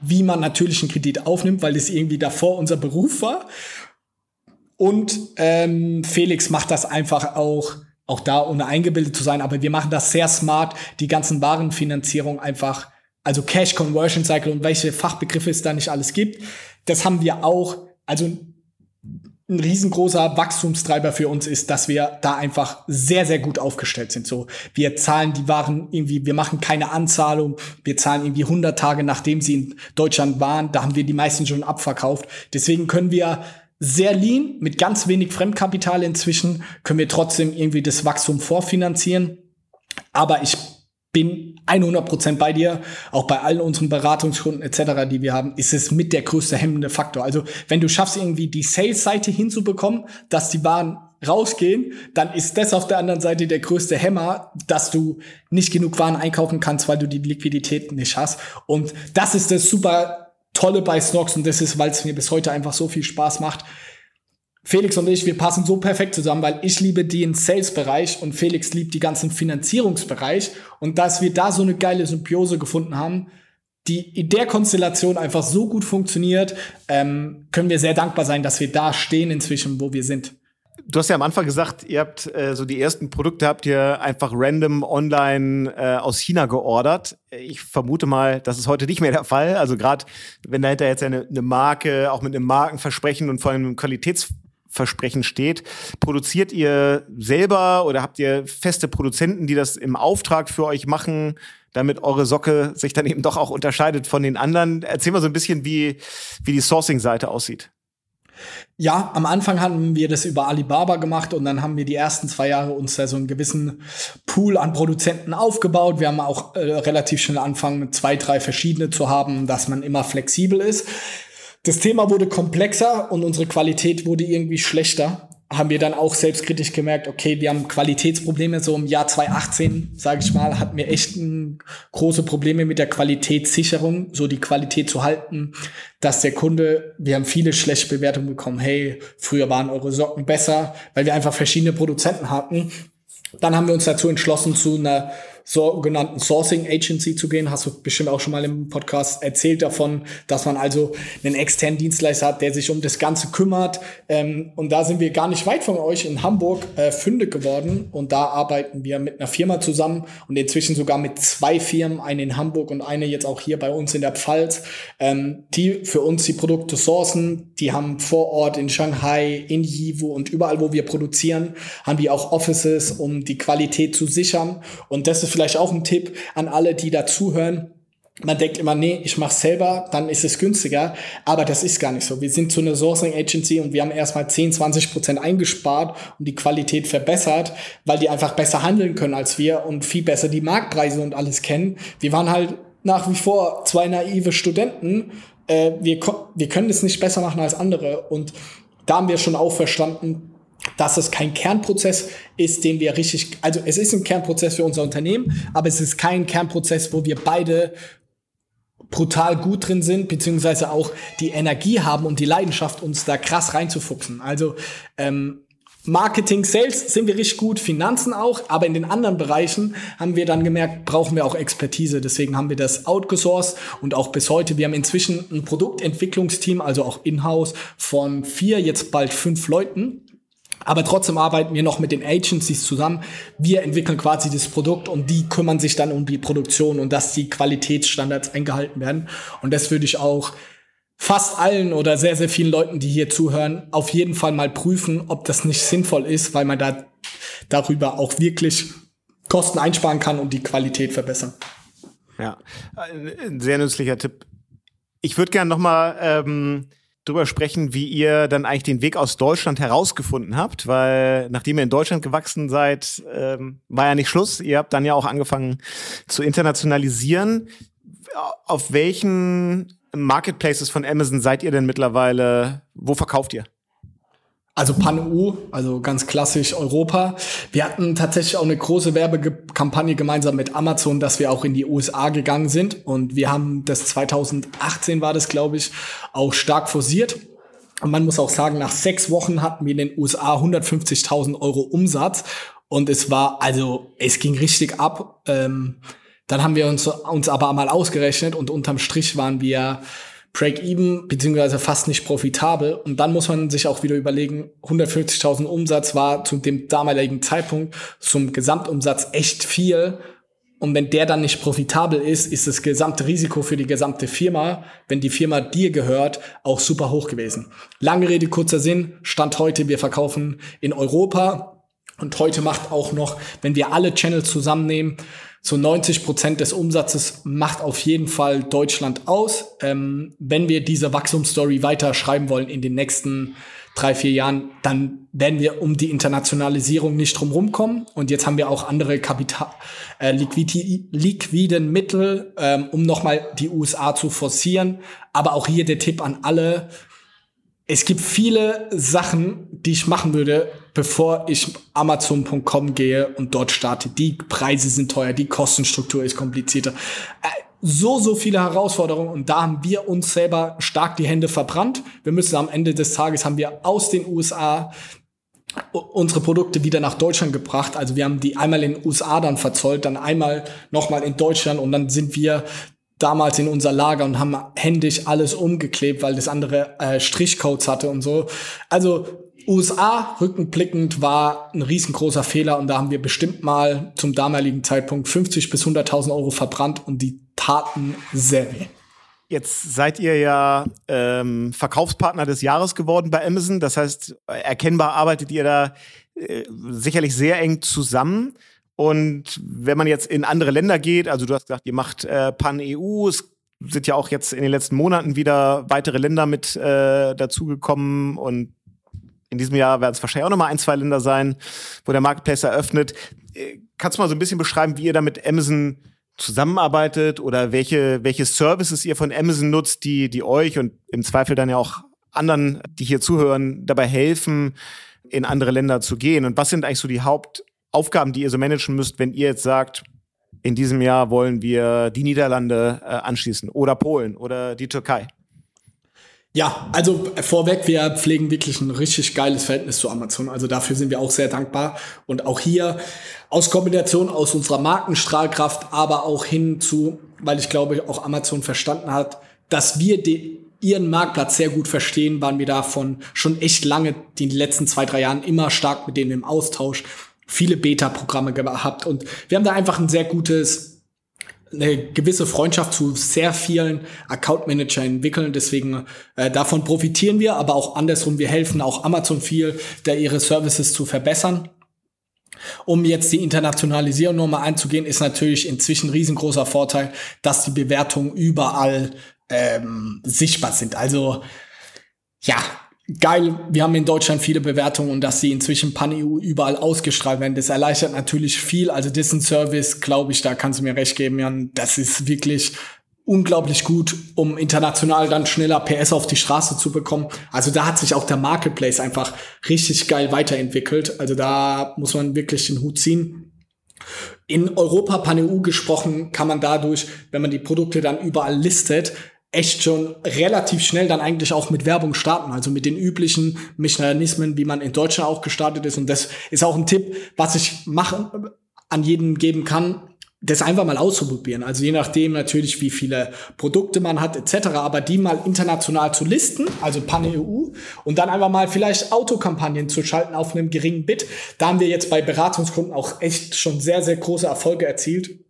wie man natürlich einen Kredit aufnimmt, weil das irgendwie davor unser Beruf war. Und ähm, Felix macht das einfach auch, auch da, ohne eingebildet zu sein, aber wir machen das sehr smart, die ganzen Warenfinanzierung einfach, also Cash Conversion Cycle und welche Fachbegriffe es da nicht alles gibt. Das haben wir auch, also ein riesengroßer Wachstumstreiber für uns ist, dass wir da einfach sehr, sehr gut aufgestellt sind. So, wir zahlen die Waren irgendwie, wir machen keine Anzahlung, wir zahlen irgendwie 100 Tage, nachdem sie in Deutschland waren. Da haben wir die meisten schon abverkauft. Deswegen können wir sehr lean, mit ganz wenig Fremdkapital inzwischen, können wir trotzdem irgendwie das Wachstum vorfinanzieren. Aber ich bin 100% bei dir. Auch bei allen unseren Beratungskunden etc., die wir haben, ist es mit der größte hemmende Faktor. Also wenn du schaffst, irgendwie die Sales-Seite hinzubekommen, dass die Waren rausgehen, dann ist das auf der anderen Seite der größte Hämmer, dass du nicht genug Waren einkaufen kannst, weil du die Liquidität nicht hast. Und das ist das super Tolle bei Snox und das ist, weil es mir bis heute einfach so viel Spaß macht. Felix und ich, wir passen so perfekt zusammen, weil ich liebe den Sales-Bereich und Felix liebt die ganzen Finanzierungsbereich. Und dass wir da so eine geile Symbiose gefunden haben, die in der Konstellation einfach so gut funktioniert, ähm, können wir sehr dankbar sein, dass wir da stehen inzwischen, wo wir sind. Du hast ja am Anfang gesagt, ihr habt äh, so die ersten Produkte habt ihr einfach random online äh, aus China geordert. Ich vermute mal, das ist heute nicht mehr der Fall. Also gerade wenn dahinter jetzt eine, eine Marke auch mit einem Markenversprechen und vor allem einem Qualitätsversprechen steht, produziert ihr selber oder habt ihr feste Produzenten, die das im Auftrag für euch machen? damit eure Socke sich dann eben doch auch unterscheidet von den anderen. Erzähl mal so ein bisschen, wie, wie die Sourcing-Seite aussieht. Ja, am Anfang haben wir das über Alibaba gemacht und dann haben wir die ersten zwei Jahre uns da so einen gewissen Pool an Produzenten aufgebaut. Wir haben auch äh, relativ schnell angefangen, zwei, drei verschiedene zu haben, dass man immer flexibel ist. Das Thema wurde komplexer und unsere Qualität wurde irgendwie schlechter haben wir dann auch selbstkritisch gemerkt, okay, wir haben Qualitätsprobleme. So im Jahr 2018, sage ich mal, hatten wir echt große Probleme mit der Qualitätssicherung, so die Qualität zu halten, dass der Kunde, wir haben viele schlechte Bewertungen bekommen, hey, früher waren eure Socken besser, weil wir einfach verschiedene Produzenten hatten. Dann haben wir uns dazu entschlossen, zu einer sogenannten Sourcing Agency zu gehen. Hast du bestimmt auch schon mal im Podcast erzählt davon, dass man also einen externen Dienstleister hat, der sich um das Ganze kümmert. Ähm, und da sind wir gar nicht weit von euch in Hamburg äh, fündig geworden. Und da arbeiten wir mit einer Firma zusammen und inzwischen sogar mit zwei Firmen, eine in Hamburg und eine jetzt auch hier bei uns in der Pfalz, ähm, die für uns die Produkte sourcen. Die haben vor Ort in Shanghai, in Yiwu und überall, wo wir produzieren, haben die auch Offices, um die Qualität zu sichern. Und das ist vielleicht auch ein Tipp an alle, die da zuhören. Man denkt immer, nee, ich mache selber, dann ist es günstiger. Aber das ist gar nicht so. Wir sind zu einer Sourcing Agency und wir haben erstmal 10, 20 Prozent eingespart und die Qualität verbessert, weil die einfach besser handeln können als wir und viel besser die Marktpreise und alles kennen. Wir waren halt nach wie vor zwei naive Studenten. Äh, wir, wir können das nicht besser machen als andere. Und da haben wir schon auch verstanden, dass es kein Kernprozess ist, den wir richtig, also es ist ein Kernprozess für unser Unternehmen, aber es ist kein Kernprozess, wo wir beide brutal gut drin sind, beziehungsweise auch die Energie haben und die Leidenschaft, uns da krass reinzufuchsen. Also ähm, Marketing, Sales sind wir richtig gut, Finanzen auch, aber in den anderen Bereichen haben wir dann gemerkt, brauchen wir auch Expertise. Deswegen haben wir das outgesourced und auch bis heute. Wir haben inzwischen ein Produktentwicklungsteam, also auch in-house von vier, jetzt bald fünf Leuten. Aber trotzdem arbeiten wir noch mit den Agencies zusammen. Wir entwickeln quasi das Produkt und die kümmern sich dann um die Produktion und dass die Qualitätsstandards eingehalten werden. Und das würde ich auch fast allen oder sehr, sehr vielen Leuten, die hier zuhören, auf jeden Fall mal prüfen, ob das nicht sinnvoll ist, weil man da darüber auch wirklich Kosten einsparen kann und die Qualität verbessern. Ja, ein sehr nützlicher Tipp. Ich würde gerne noch mal ähm, drüber sprechen, wie ihr dann eigentlich den Weg aus Deutschland herausgefunden habt, weil nachdem ihr in Deutschland gewachsen seid, ähm, war ja nicht Schluss. Ihr habt dann ja auch angefangen zu internationalisieren. Auf welchen Marketplaces von Amazon seid ihr denn mittlerweile? Wo verkauft ihr? Also Pan-EU, also ganz klassisch Europa. Wir hatten tatsächlich auch eine große Werbekampagne gemeinsam mit Amazon, dass wir auch in die USA gegangen sind. Und wir haben das 2018 war das, glaube ich, auch stark forciert. Und man muss auch sagen, nach sechs Wochen hatten wir in den USA 150.000 Euro Umsatz. Und es war, also es ging richtig ab. Ähm, dann haben wir uns, uns aber mal ausgerechnet und unterm Strich waren wir Break-even beziehungsweise fast nicht profitabel. Und dann muss man sich auch wieder überlegen, 150.000 Umsatz war zu dem damaligen Zeitpunkt zum Gesamtumsatz echt viel. Und wenn der dann nicht profitabel ist, ist das gesamte Risiko für die gesamte Firma, wenn die Firma dir gehört, auch super hoch gewesen. Lange Rede, kurzer Sinn. Stand heute, wir verkaufen in Europa. Und heute macht auch noch, wenn wir alle Channels zusammennehmen, so 90 Prozent des Umsatzes macht auf jeden Fall Deutschland aus. Ähm, wenn wir diese Wachstumsstory weiter schreiben wollen in den nächsten drei, vier Jahren, dann werden wir um die Internationalisierung nicht drum kommen. Und jetzt haben wir auch andere Kapital, äh, liquiden Mittel, ähm, um nochmal die USA zu forcieren. Aber auch hier der Tipp an alle, es gibt viele Sachen, die ich machen würde, bevor ich Amazon.com gehe und dort starte. Die Preise sind teuer, die Kostenstruktur ist komplizierter. Äh, so, so viele Herausforderungen und da haben wir uns selber stark die Hände verbrannt. Wir müssen am Ende des Tages haben wir aus den USA unsere Produkte wieder nach Deutschland gebracht. Also wir haben die einmal in den USA dann verzollt, dann einmal nochmal in Deutschland und dann sind wir damals in unser Lager und haben händisch alles umgeklebt, weil das andere äh, Strichcodes hatte und so. Also USA rückenblickend war ein riesengroßer Fehler und da haben wir bestimmt mal zum damaligen Zeitpunkt 50 bis 100.000 Euro verbrannt und die taten sehr weh. Jetzt seid ihr ja ähm, Verkaufspartner des Jahres geworden bei Amazon. Das heißt, erkennbar arbeitet ihr da äh, sicherlich sehr eng zusammen. Und wenn man jetzt in andere Länder geht, also du hast gesagt, ihr macht äh, Pan-EU, es sind ja auch jetzt in den letzten Monaten wieder weitere Länder mit äh, dazugekommen und in diesem Jahr werden es wahrscheinlich auch noch mal ein, zwei Länder sein, wo der Marketplace eröffnet. Äh, kannst du mal so ein bisschen beschreiben, wie ihr da mit Amazon zusammenarbeitet oder welche, welche Services ihr von Amazon nutzt, die, die euch und im Zweifel dann ja auch anderen, die hier zuhören, dabei helfen, in andere Länder zu gehen? Und was sind eigentlich so die Haupt Aufgaben, die ihr so managen müsst, wenn ihr jetzt sagt, in diesem Jahr wollen wir die Niederlande äh, anschließen oder Polen oder die Türkei? Ja, also vorweg, wir pflegen wirklich ein richtig geiles Verhältnis zu Amazon. Also dafür sind wir auch sehr dankbar. Und auch hier aus Kombination aus unserer Markenstrahlkraft, aber auch hin zu, weil ich glaube, auch Amazon verstanden hat, dass wir die, ihren Marktplatz sehr gut verstehen, waren wir davon schon echt lange, die letzten zwei, drei Jahren immer stark mit denen im Austausch viele Beta-Programme gehabt und wir haben da einfach ein sehr gutes eine gewisse Freundschaft zu sehr vielen Account Manager entwickeln. Deswegen äh, davon profitieren wir, aber auch andersrum, wir helfen auch Amazon viel, da ihre Services zu verbessern. Um jetzt die Internationalisierung nochmal einzugehen, ist natürlich inzwischen riesengroßer Vorteil, dass die Bewertungen überall ähm, sichtbar sind. Also ja, geil, wir haben in Deutschland viele Bewertungen und dass sie inzwischen Pan-EU überall ausgestrahlt werden, das erleichtert natürlich viel. Also ein Service, glaube ich, da kannst du mir recht geben, Jan, das ist wirklich unglaublich gut, um international dann schneller PS auf die Straße zu bekommen. Also da hat sich auch der Marketplace einfach richtig geil weiterentwickelt. Also da muss man wirklich den Hut ziehen. In Europa, Pan-EU gesprochen, kann man dadurch, wenn man die Produkte dann überall listet, echt schon relativ schnell dann eigentlich auch mit Werbung starten, also mit den üblichen Mechanismen, wie man in Deutschland auch gestartet ist. Und das ist auch ein Tipp, was ich machen, an jeden geben kann, das einfach mal auszuprobieren. Also je nachdem natürlich, wie viele Produkte man hat etc., aber die mal international zu listen, also Pan-EU, und dann einfach mal vielleicht Autokampagnen zu schalten auf einem geringen Bit. Da haben wir jetzt bei Beratungskunden auch echt schon sehr, sehr große Erfolge erzielt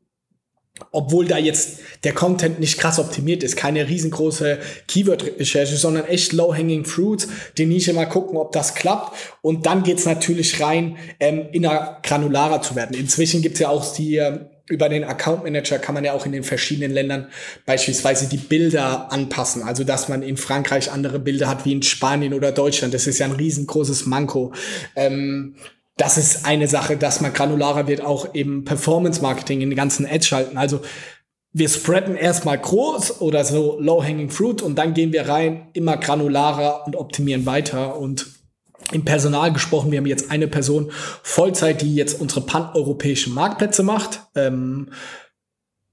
obwohl da jetzt der Content nicht krass optimiert ist, keine riesengroße Keyword-Recherche, sondern echt low-hanging fruits, die Nische mal gucken, ob das klappt. Und dann geht's natürlich rein, ähm, inner granularer zu werden. Inzwischen gibt's ja auch die, äh, über den Account Manager kann man ja auch in den verschiedenen Ländern beispielsweise die Bilder anpassen. Also, dass man in Frankreich andere Bilder hat wie in Spanien oder Deutschland. Das ist ja ein riesengroßes Manko. Ähm, das ist eine Sache, dass man granularer wird, auch eben Performance Marketing in den ganzen Ads schalten. Also wir spreaden erstmal groß oder so low-hanging fruit und dann gehen wir rein, immer granularer und optimieren weiter. Und im Personal gesprochen, wir haben jetzt eine Person Vollzeit, die jetzt unsere paneuropäischen Marktplätze macht. Ähm,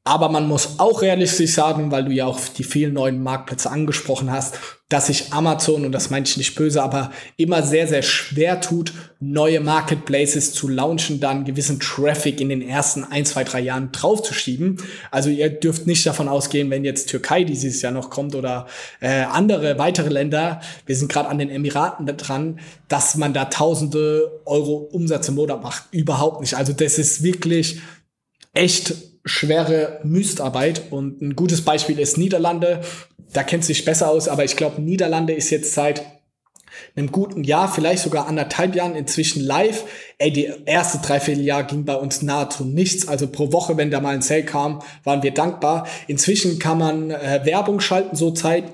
aber man muss auch realistisch sagen, weil du ja auch die vielen neuen Marktplätze angesprochen hast, dass sich Amazon, und das meine ich nicht böse, aber immer sehr, sehr schwer tut, neue Marketplaces zu launchen, dann gewissen Traffic in den ersten ein, zwei, drei Jahren draufzuschieben. Also ihr dürft nicht davon ausgehen, wenn jetzt Türkei dieses Jahr noch kommt oder äh, andere weitere Länder, wir sind gerade an den Emiraten dran, dass man da tausende Euro Umsatz im Monat macht. Überhaupt nicht. Also das ist wirklich echt schwere Müstarbeit. Und ein gutes Beispiel ist Niederlande. Da kennt sich besser aus, aber ich glaube, Niederlande ist jetzt seit einem guten Jahr, vielleicht sogar anderthalb Jahren inzwischen live. Ey, die erste Dreivierteljahr ging bei uns nahezu nichts. Also pro Woche, wenn da mal ein Sale kam, waren wir dankbar. Inzwischen kann man äh, Werbung schalten, so Zeit,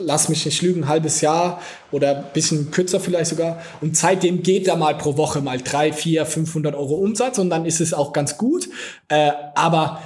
lass mich nicht lügen, ein halbes Jahr oder ein bisschen kürzer vielleicht sogar. Und seitdem geht da mal pro Woche mal drei, vier, 500 Euro Umsatz und dann ist es auch ganz gut. Äh, aber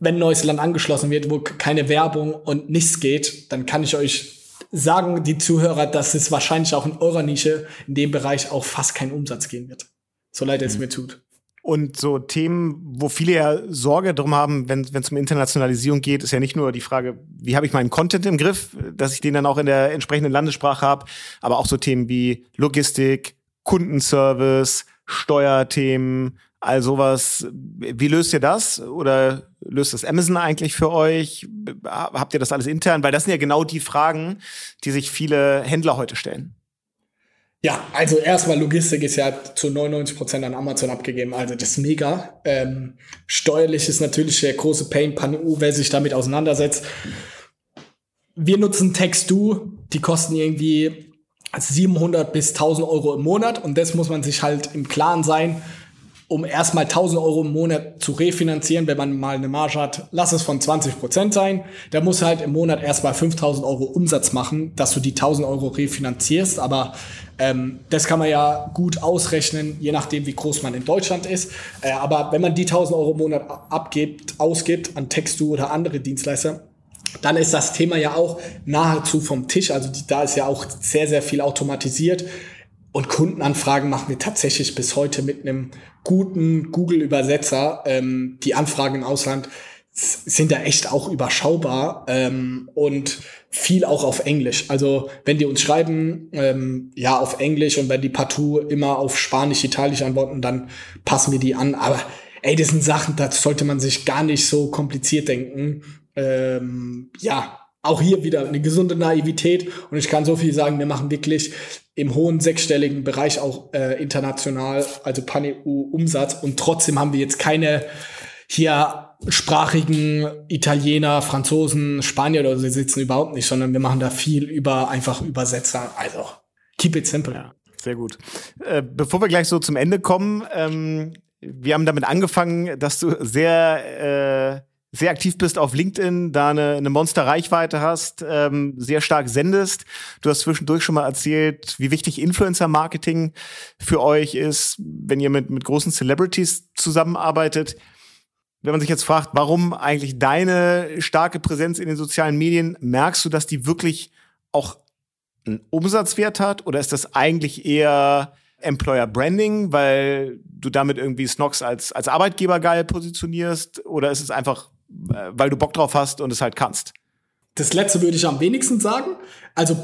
wenn ein neues Land angeschlossen wird, wo keine Werbung und nichts geht, dann kann ich euch sagen, die Zuhörer, dass es wahrscheinlich auch in eurer Nische in dem Bereich auch fast kein Umsatz gehen wird. So leid es mhm. mir tut. Und so Themen, wo viele ja Sorge drum haben, wenn es um Internationalisierung geht, ist ja nicht nur die Frage, wie habe ich meinen Content im Griff, dass ich den dann auch in der entsprechenden Landessprache habe, aber auch so Themen wie Logistik, Kundenservice, Steuerthemen, all sowas. Wie löst ihr das? Oder löst das Amazon eigentlich für euch? Habt ihr das alles intern? Weil das sind ja genau die Fragen, die sich viele Händler heute stellen. Ja, also erstmal Logistik ist ja zu 99 Prozent an Amazon abgegeben, also das ist mega. Ähm, steuerlich ist natürlich der große Pain, PanU, wer sich damit auseinandersetzt. Wir nutzen Textdo, die kosten irgendwie 700 bis 1000 Euro im Monat und das muss man sich halt im Klaren sein um erstmal 1000 Euro im Monat zu refinanzieren, wenn man mal eine Marge hat, lass es von 20 Prozent sein. Der muss halt im Monat erstmal 5000 Euro Umsatz machen, dass du die 1000 Euro refinanzierst. Aber ähm, das kann man ja gut ausrechnen, je nachdem, wie groß man in Deutschland ist. Äh, aber wenn man die 1000 Euro im Monat abgibt, ausgibt an Textu oder andere Dienstleister, dann ist das Thema ja auch nahezu vom Tisch. Also die, da ist ja auch sehr, sehr viel automatisiert. Und Kundenanfragen machen wir tatsächlich bis heute mit einem guten Google-Übersetzer. Ähm, die Anfragen im Ausland sind da echt auch überschaubar ähm, und viel auch auf Englisch. Also wenn die uns schreiben, ähm, ja auf Englisch und wenn die partout immer auf Spanisch, Italisch antworten, dann passen wir die an. Aber ey, das sind Sachen, da sollte man sich gar nicht so kompliziert denken. Ähm, ja, auch hier wieder eine gesunde Naivität und ich kann so viel sagen, wir machen wirklich im hohen sechsstelligen Bereich auch äh, international, also Pan-EU-Umsatz und trotzdem haben wir jetzt keine hier sprachigen Italiener, Franzosen, Spanier oder so sitzen überhaupt nicht, sondern wir machen da viel über einfach Übersetzer. Also keep it simple. Ja, sehr gut. Äh, bevor wir gleich so zum Ende kommen, ähm, wir haben damit angefangen, dass du sehr äh sehr aktiv bist auf LinkedIn, da eine, eine Monster-Reichweite hast, ähm, sehr stark sendest. Du hast zwischendurch schon mal erzählt, wie wichtig Influencer-Marketing für euch ist, wenn ihr mit, mit großen Celebrities zusammenarbeitet. Wenn man sich jetzt fragt, warum eigentlich deine starke Präsenz in den sozialen Medien, merkst du, dass die wirklich auch einen Umsatzwert hat? Oder ist das eigentlich eher Employer Branding, weil du damit irgendwie Snox als, als Arbeitgeber geil positionierst? Oder ist es einfach, weil du Bock drauf hast und es halt kannst? Das letzte würde ich am wenigsten sagen. Also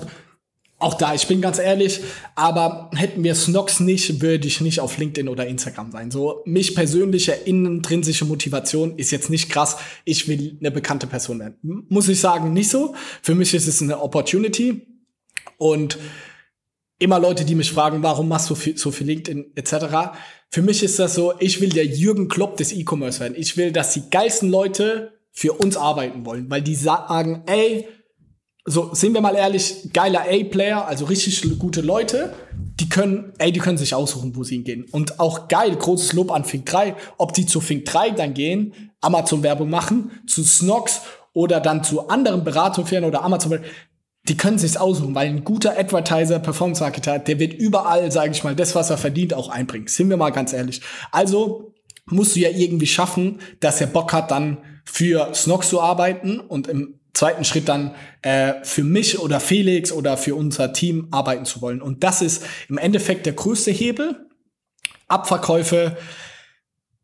auch da, ich bin ganz ehrlich, aber hätten wir Snox nicht, würde ich nicht auf LinkedIn oder Instagram sein. So, mich persönliche intrinsische Motivation ist jetzt nicht krass, ich will eine bekannte Person werden. Muss ich sagen, nicht so. Für mich ist es eine Opportunity und immer Leute, die mich fragen, warum machst du so viel LinkedIn etc. Für mich ist das so, ich will der Jürgen Klopp des E-Commerce werden. Ich will, dass die geilsten Leute für uns arbeiten wollen, weil die sagen, ey, so, sind wir mal ehrlich, geiler A-Player, also richtig gute Leute, die können, ey, die können sich aussuchen, wo sie hingehen. Und auch geil, großes Lob an Fink 3, ob die zu Fink 3 dann gehen, Amazon-Werbung machen, zu Snox oder dann zu anderen Beratungsfirmen oder Amazon, die können sich's aussuchen, weil ein guter Advertiser, Performance Marketer, der wird überall, sage ich mal, das, was er verdient, auch einbringen. Sind wir mal ganz ehrlich. Also musst du ja irgendwie schaffen, dass er Bock hat, dann für Snox zu arbeiten und im zweiten Schritt dann äh, für mich oder Felix oder für unser Team arbeiten zu wollen. Und das ist im Endeffekt der größte Hebel. Abverkäufe,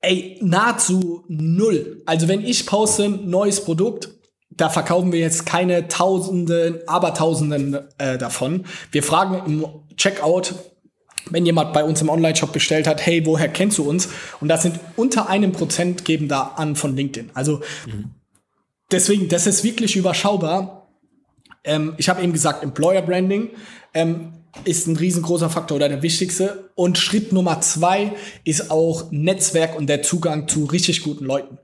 ey, nahezu null. Also wenn ich poste neues Produkt, da verkaufen wir jetzt keine Tausenden, aber Tausenden äh, davon. Wir fragen im Checkout, wenn jemand bei uns im Online-Shop bestellt hat, hey, woher kennst du uns? Und das sind unter einem Prozent geben da an von LinkedIn. Also mhm deswegen, das ist wirklich überschaubar. Ähm, ich habe eben gesagt, Employer Branding ähm, ist ein riesengroßer Faktor oder der wichtigste. Und Schritt Nummer zwei ist auch Netzwerk und der Zugang zu richtig guten Leuten.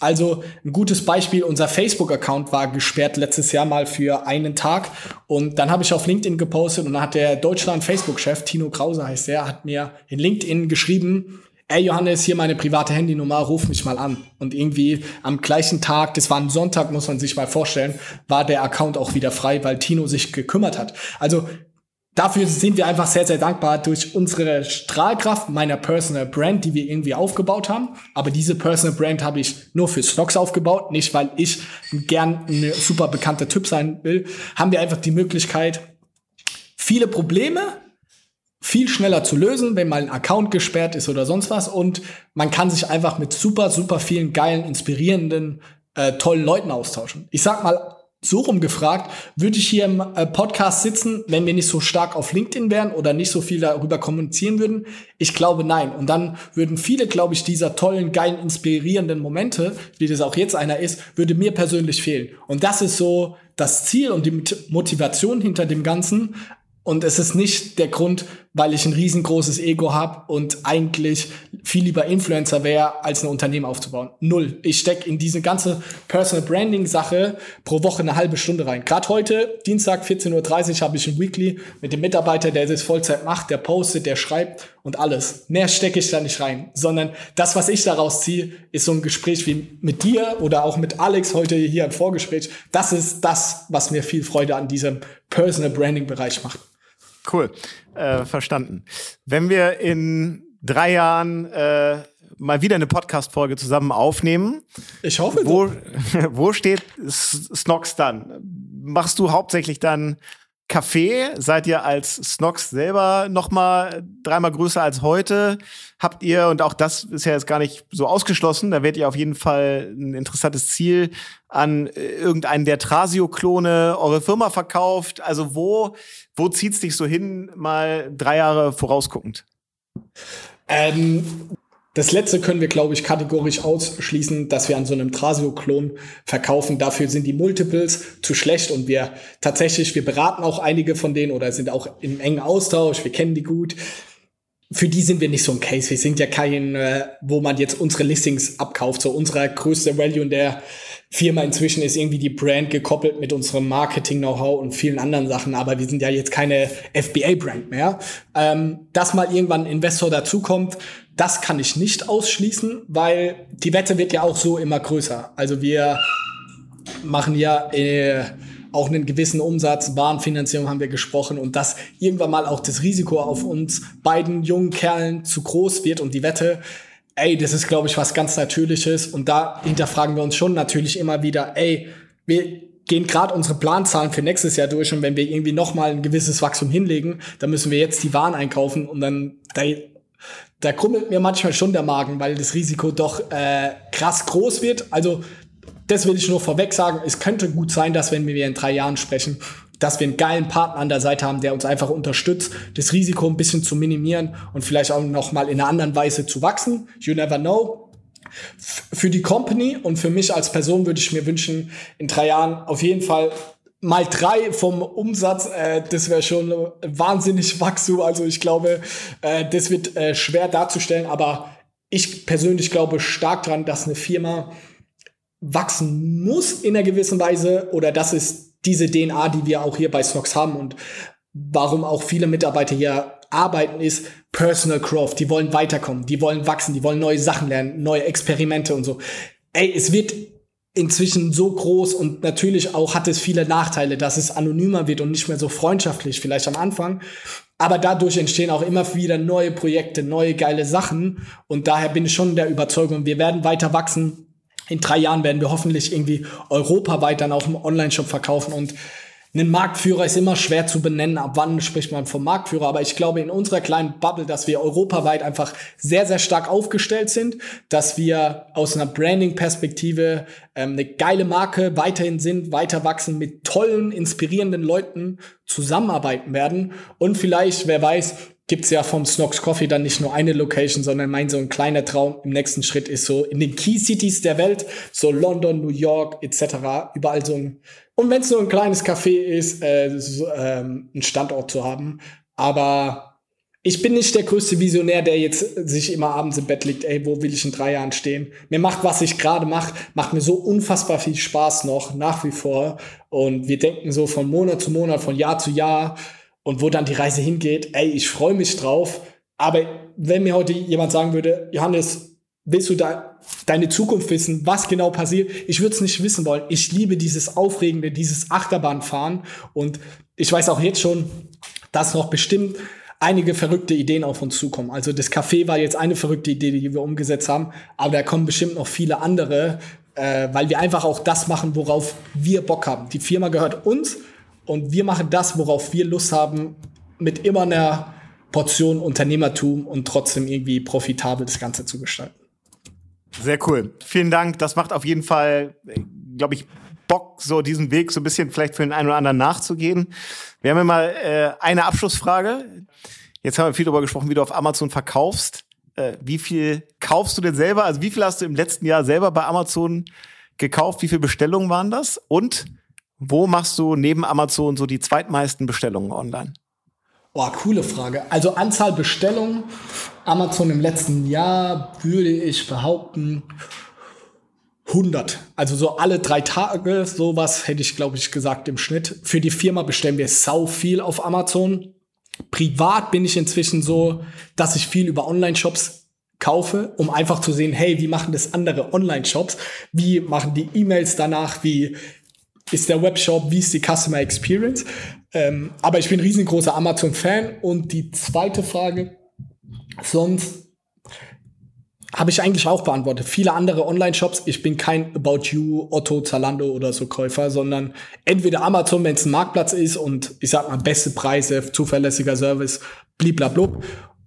Also ein gutes Beispiel, unser Facebook-Account war gesperrt letztes Jahr mal für einen Tag. Und dann habe ich auf LinkedIn gepostet und dann hat der Deutschland-Facebook-Chef, Tino Krause heißt der, hat mir in LinkedIn geschrieben, ey Johannes, hier meine private Handynummer, ruf mich mal an. Und irgendwie am gleichen Tag, das war ein Sonntag, muss man sich mal vorstellen, war der Account auch wieder frei, weil Tino sich gekümmert hat. Also dafür sind wir einfach sehr, sehr dankbar durch unsere Strahlkraft meiner Personal Brand, die wir irgendwie aufgebaut haben. Aber diese Personal Brand habe ich nur für Stocks aufgebaut, nicht weil ich gern ein super bekannter Typ sein will. Haben wir einfach die Möglichkeit, viele Probleme viel schneller zu lösen, wenn mal ein Account gesperrt ist oder sonst was. Und man kann sich einfach mit super, super vielen geilen, inspirierenden, äh, tollen Leuten austauschen. Ich sag mal, so rum gefragt, würde ich hier im äh, Podcast sitzen, wenn wir nicht so stark auf LinkedIn wären oder nicht so viel darüber kommunizieren würden? Ich glaube nein. Und dann würden viele, glaube ich, dieser tollen, geilen, inspirierenden Momente, wie das auch jetzt einer ist, würde mir persönlich fehlen. Und das ist so das Ziel und die Motivation hinter dem Ganzen, und es ist nicht der Grund, weil ich ein riesengroßes Ego habe und eigentlich viel lieber Influencer wäre, als ein Unternehmen aufzubauen. Null. Ich steck in diese ganze Personal Branding Sache pro Woche eine halbe Stunde rein. Gerade heute, Dienstag 14.30 Uhr, habe ich ein Weekly mit dem Mitarbeiter, der das Vollzeit macht, der postet, der schreibt und alles. Mehr stecke ich da nicht rein, sondern das, was ich daraus ziehe, ist so ein Gespräch wie mit dir oder auch mit Alex heute hier ein Vorgespräch. Das ist das, was mir viel Freude an diesem Personal Branding Bereich macht. Cool, äh, verstanden. Wenn wir in drei Jahren äh, mal wieder eine Podcast-Folge zusammen aufnehmen. Ich hoffe. Wo, wo steht Snox dann? Machst du hauptsächlich dann Kaffee? Seid ihr als Snox selber noch mal dreimal größer als heute? Habt ihr, und auch das ist ja jetzt gar nicht so ausgeschlossen, da werdet ihr auf jeden Fall ein interessantes Ziel an irgendeinen der Trasio-Klone eure Firma verkauft. Also wo wo zieht's dich so hin, mal drei Jahre vorausguckend? Ähm, das letzte können wir, glaube ich, kategorisch ausschließen, dass wir an so einem Trasio-Klon verkaufen. Dafür sind die Multiples zu schlecht und wir tatsächlich, wir beraten auch einige von denen oder sind auch im engen Austausch, wir kennen die gut. Für die sind wir nicht so ein Case. Wir sind ja kein, äh, wo man jetzt unsere Listings abkauft. So unser größter Value in der Firma inzwischen ist irgendwie die Brand gekoppelt mit unserem Marketing-Know-how und vielen anderen Sachen, aber wir sind ja jetzt keine FBA-Brand mehr. Ähm, dass mal irgendwann ein Investor dazukommt, das kann ich nicht ausschließen, weil die Wette wird ja auch so immer größer. Also wir machen ja äh, auch einen gewissen Umsatz, Warenfinanzierung haben wir gesprochen und dass irgendwann mal auch das Risiko auf uns beiden jungen Kerlen zu groß wird und die Wette ey, das ist, glaube ich, was ganz Natürliches. Und da hinterfragen wir uns schon natürlich immer wieder, ey, wir, gehen gerade unsere Planzahlen für nächstes Jahr durch und wenn wir irgendwie noch mal ein gewisses Wachstum hinlegen, dann müssen wir jetzt die Waren einkaufen und dann da, krummelt mir manchmal schon der Magen, weil das Risiko doch äh, krass groß wird. Also das will ich nur vorweg sagen. Es könnte gut sein, dass wenn wir in drei Jahren sprechen, dass wir einen geilen Partner an der Seite haben, der uns einfach unterstützt, das Risiko ein bisschen zu minimieren und vielleicht auch noch mal in einer anderen Weise zu wachsen. You never know. Für die Company und für mich als Person würde ich mir wünschen, in drei Jahren auf jeden Fall mal drei vom Umsatz, äh, das wäre schon wahnsinnig Wachstum. Also ich glaube, äh, das wird äh, schwer darzustellen, aber ich persönlich glaube stark dran, dass eine Firma wachsen muss in einer gewissen Weise oder das ist diese DNA, die wir auch hier bei Snox haben und warum auch viele Mitarbeiter hier arbeiten, ist Personal Growth. Die wollen weiterkommen, die wollen wachsen, die wollen neue Sachen lernen, neue Experimente und so. Ey, es wird inzwischen so groß und natürlich auch hat es viele Nachteile, dass es anonymer wird und nicht mehr so freundschaftlich vielleicht am Anfang. Aber dadurch entstehen auch immer wieder neue Projekte, neue geile Sachen. Und daher bin ich schon der Überzeugung, wir werden weiter wachsen. In drei Jahren werden wir hoffentlich irgendwie europaweit dann auch im Online-Shop verkaufen und ein Marktführer ist immer schwer zu benennen, ab wann spricht man vom Marktführer, aber ich glaube in unserer kleinen Bubble, dass wir europaweit einfach sehr, sehr stark aufgestellt sind, dass wir aus einer Branding-Perspektive ähm, eine geile Marke weiterhin sind, weiter wachsen, mit tollen, inspirierenden Leuten zusammenarbeiten werden. Und vielleicht, wer weiß, gibt's ja vom Snox Coffee dann nicht nur eine Location, sondern mein so ein kleiner Traum im nächsten Schritt ist so in den Key Cities der Welt, so London, New York etc., überall so ein und wenn es nur ein kleines Café ist, äh, so, ähm, einen Standort zu haben. Aber ich bin nicht der größte Visionär, der jetzt sich immer abends im Bett liegt, ey, wo will ich in drei Jahren stehen? Mir macht, was ich gerade mache, macht mir so unfassbar viel Spaß noch, nach wie vor. Und wir denken so von Monat zu Monat, von Jahr zu Jahr und wo dann die Reise hingeht, ey, ich freue mich drauf. Aber wenn mir heute jemand sagen würde, Johannes, willst du da deine Zukunft wissen, was genau passiert. Ich würde es nicht wissen wollen. Ich liebe dieses Aufregende, dieses Achterbahnfahren. Und ich weiß auch jetzt schon, dass noch bestimmt einige verrückte Ideen auf uns zukommen. Also das Café war jetzt eine verrückte Idee, die wir umgesetzt haben, aber da kommen bestimmt noch viele andere, äh, weil wir einfach auch das machen, worauf wir Bock haben. Die Firma gehört uns und wir machen das, worauf wir Lust haben, mit immer einer Portion Unternehmertum und trotzdem irgendwie profitabel das Ganze zu gestalten. Sehr cool. Vielen Dank. Das macht auf jeden Fall, glaube ich, Bock, so diesen Weg so ein bisschen vielleicht für den einen oder anderen nachzugehen. Wir haben ja mal äh, eine Abschlussfrage. Jetzt haben wir viel darüber gesprochen, wie du auf Amazon verkaufst. Äh, wie viel kaufst du denn selber? Also wie viel hast du im letzten Jahr selber bei Amazon gekauft? Wie viele Bestellungen waren das? Und wo machst du neben Amazon so die zweitmeisten Bestellungen online? Boah, coole Frage. Also Anzahl Bestellungen, Amazon im letzten Jahr würde ich behaupten 100. Also so alle drei Tage, sowas hätte ich, glaube ich, gesagt im Schnitt. Für die Firma bestellen wir sau viel auf Amazon. Privat bin ich inzwischen so, dass ich viel über Online-Shops kaufe, um einfach zu sehen, hey, wie machen das andere Online-Shops? Wie machen die E-Mails danach? Wie ist der Webshop? Wie ist die Customer Experience? Ähm, aber ich bin ein riesengroßer Amazon-Fan. Und die zweite Frage, sonst habe ich eigentlich auch beantwortet. Viele andere Online-Shops, ich bin kein About You, Otto, Zalando oder so Käufer, sondern entweder Amazon, wenn es ein Marktplatz ist und ich sag mal beste Preise, zuverlässiger Service, bliblablub.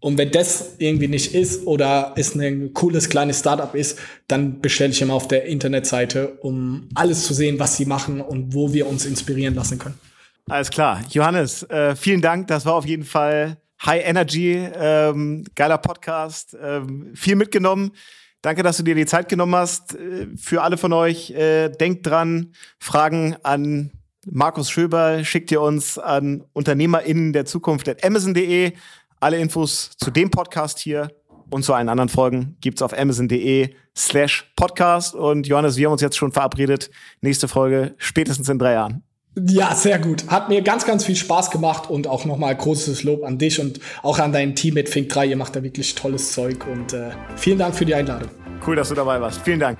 Und wenn das irgendwie nicht ist oder es ein cooles kleines Startup ist, dann bestelle ich immer auf der Internetseite, um alles zu sehen, was sie machen und wo wir uns inspirieren lassen können. Alles klar. Johannes, äh, vielen Dank. Das war auf jeden Fall High Energy, ähm, geiler Podcast, ähm, viel mitgenommen. Danke, dass du dir die Zeit genommen hast. Äh, für alle von euch, äh, denkt dran, Fragen an Markus Schöber schickt ihr uns an UnternehmerInnen der Zukunft at amazon.de. Alle Infos zu dem Podcast hier und zu allen anderen Folgen gibt's auf amazon.de slash podcast. Und Johannes, wir haben uns jetzt schon verabredet. Nächste Folge spätestens in drei Jahren. Ja, sehr gut. Hat mir ganz, ganz viel Spaß gemacht und auch nochmal großes Lob an dich und auch an dein Team mit Fink 3. Ihr macht da wirklich tolles Zeug und äh, vielen Dank für die Einladung. Cool, dass du dabei warst. Vielen Dank.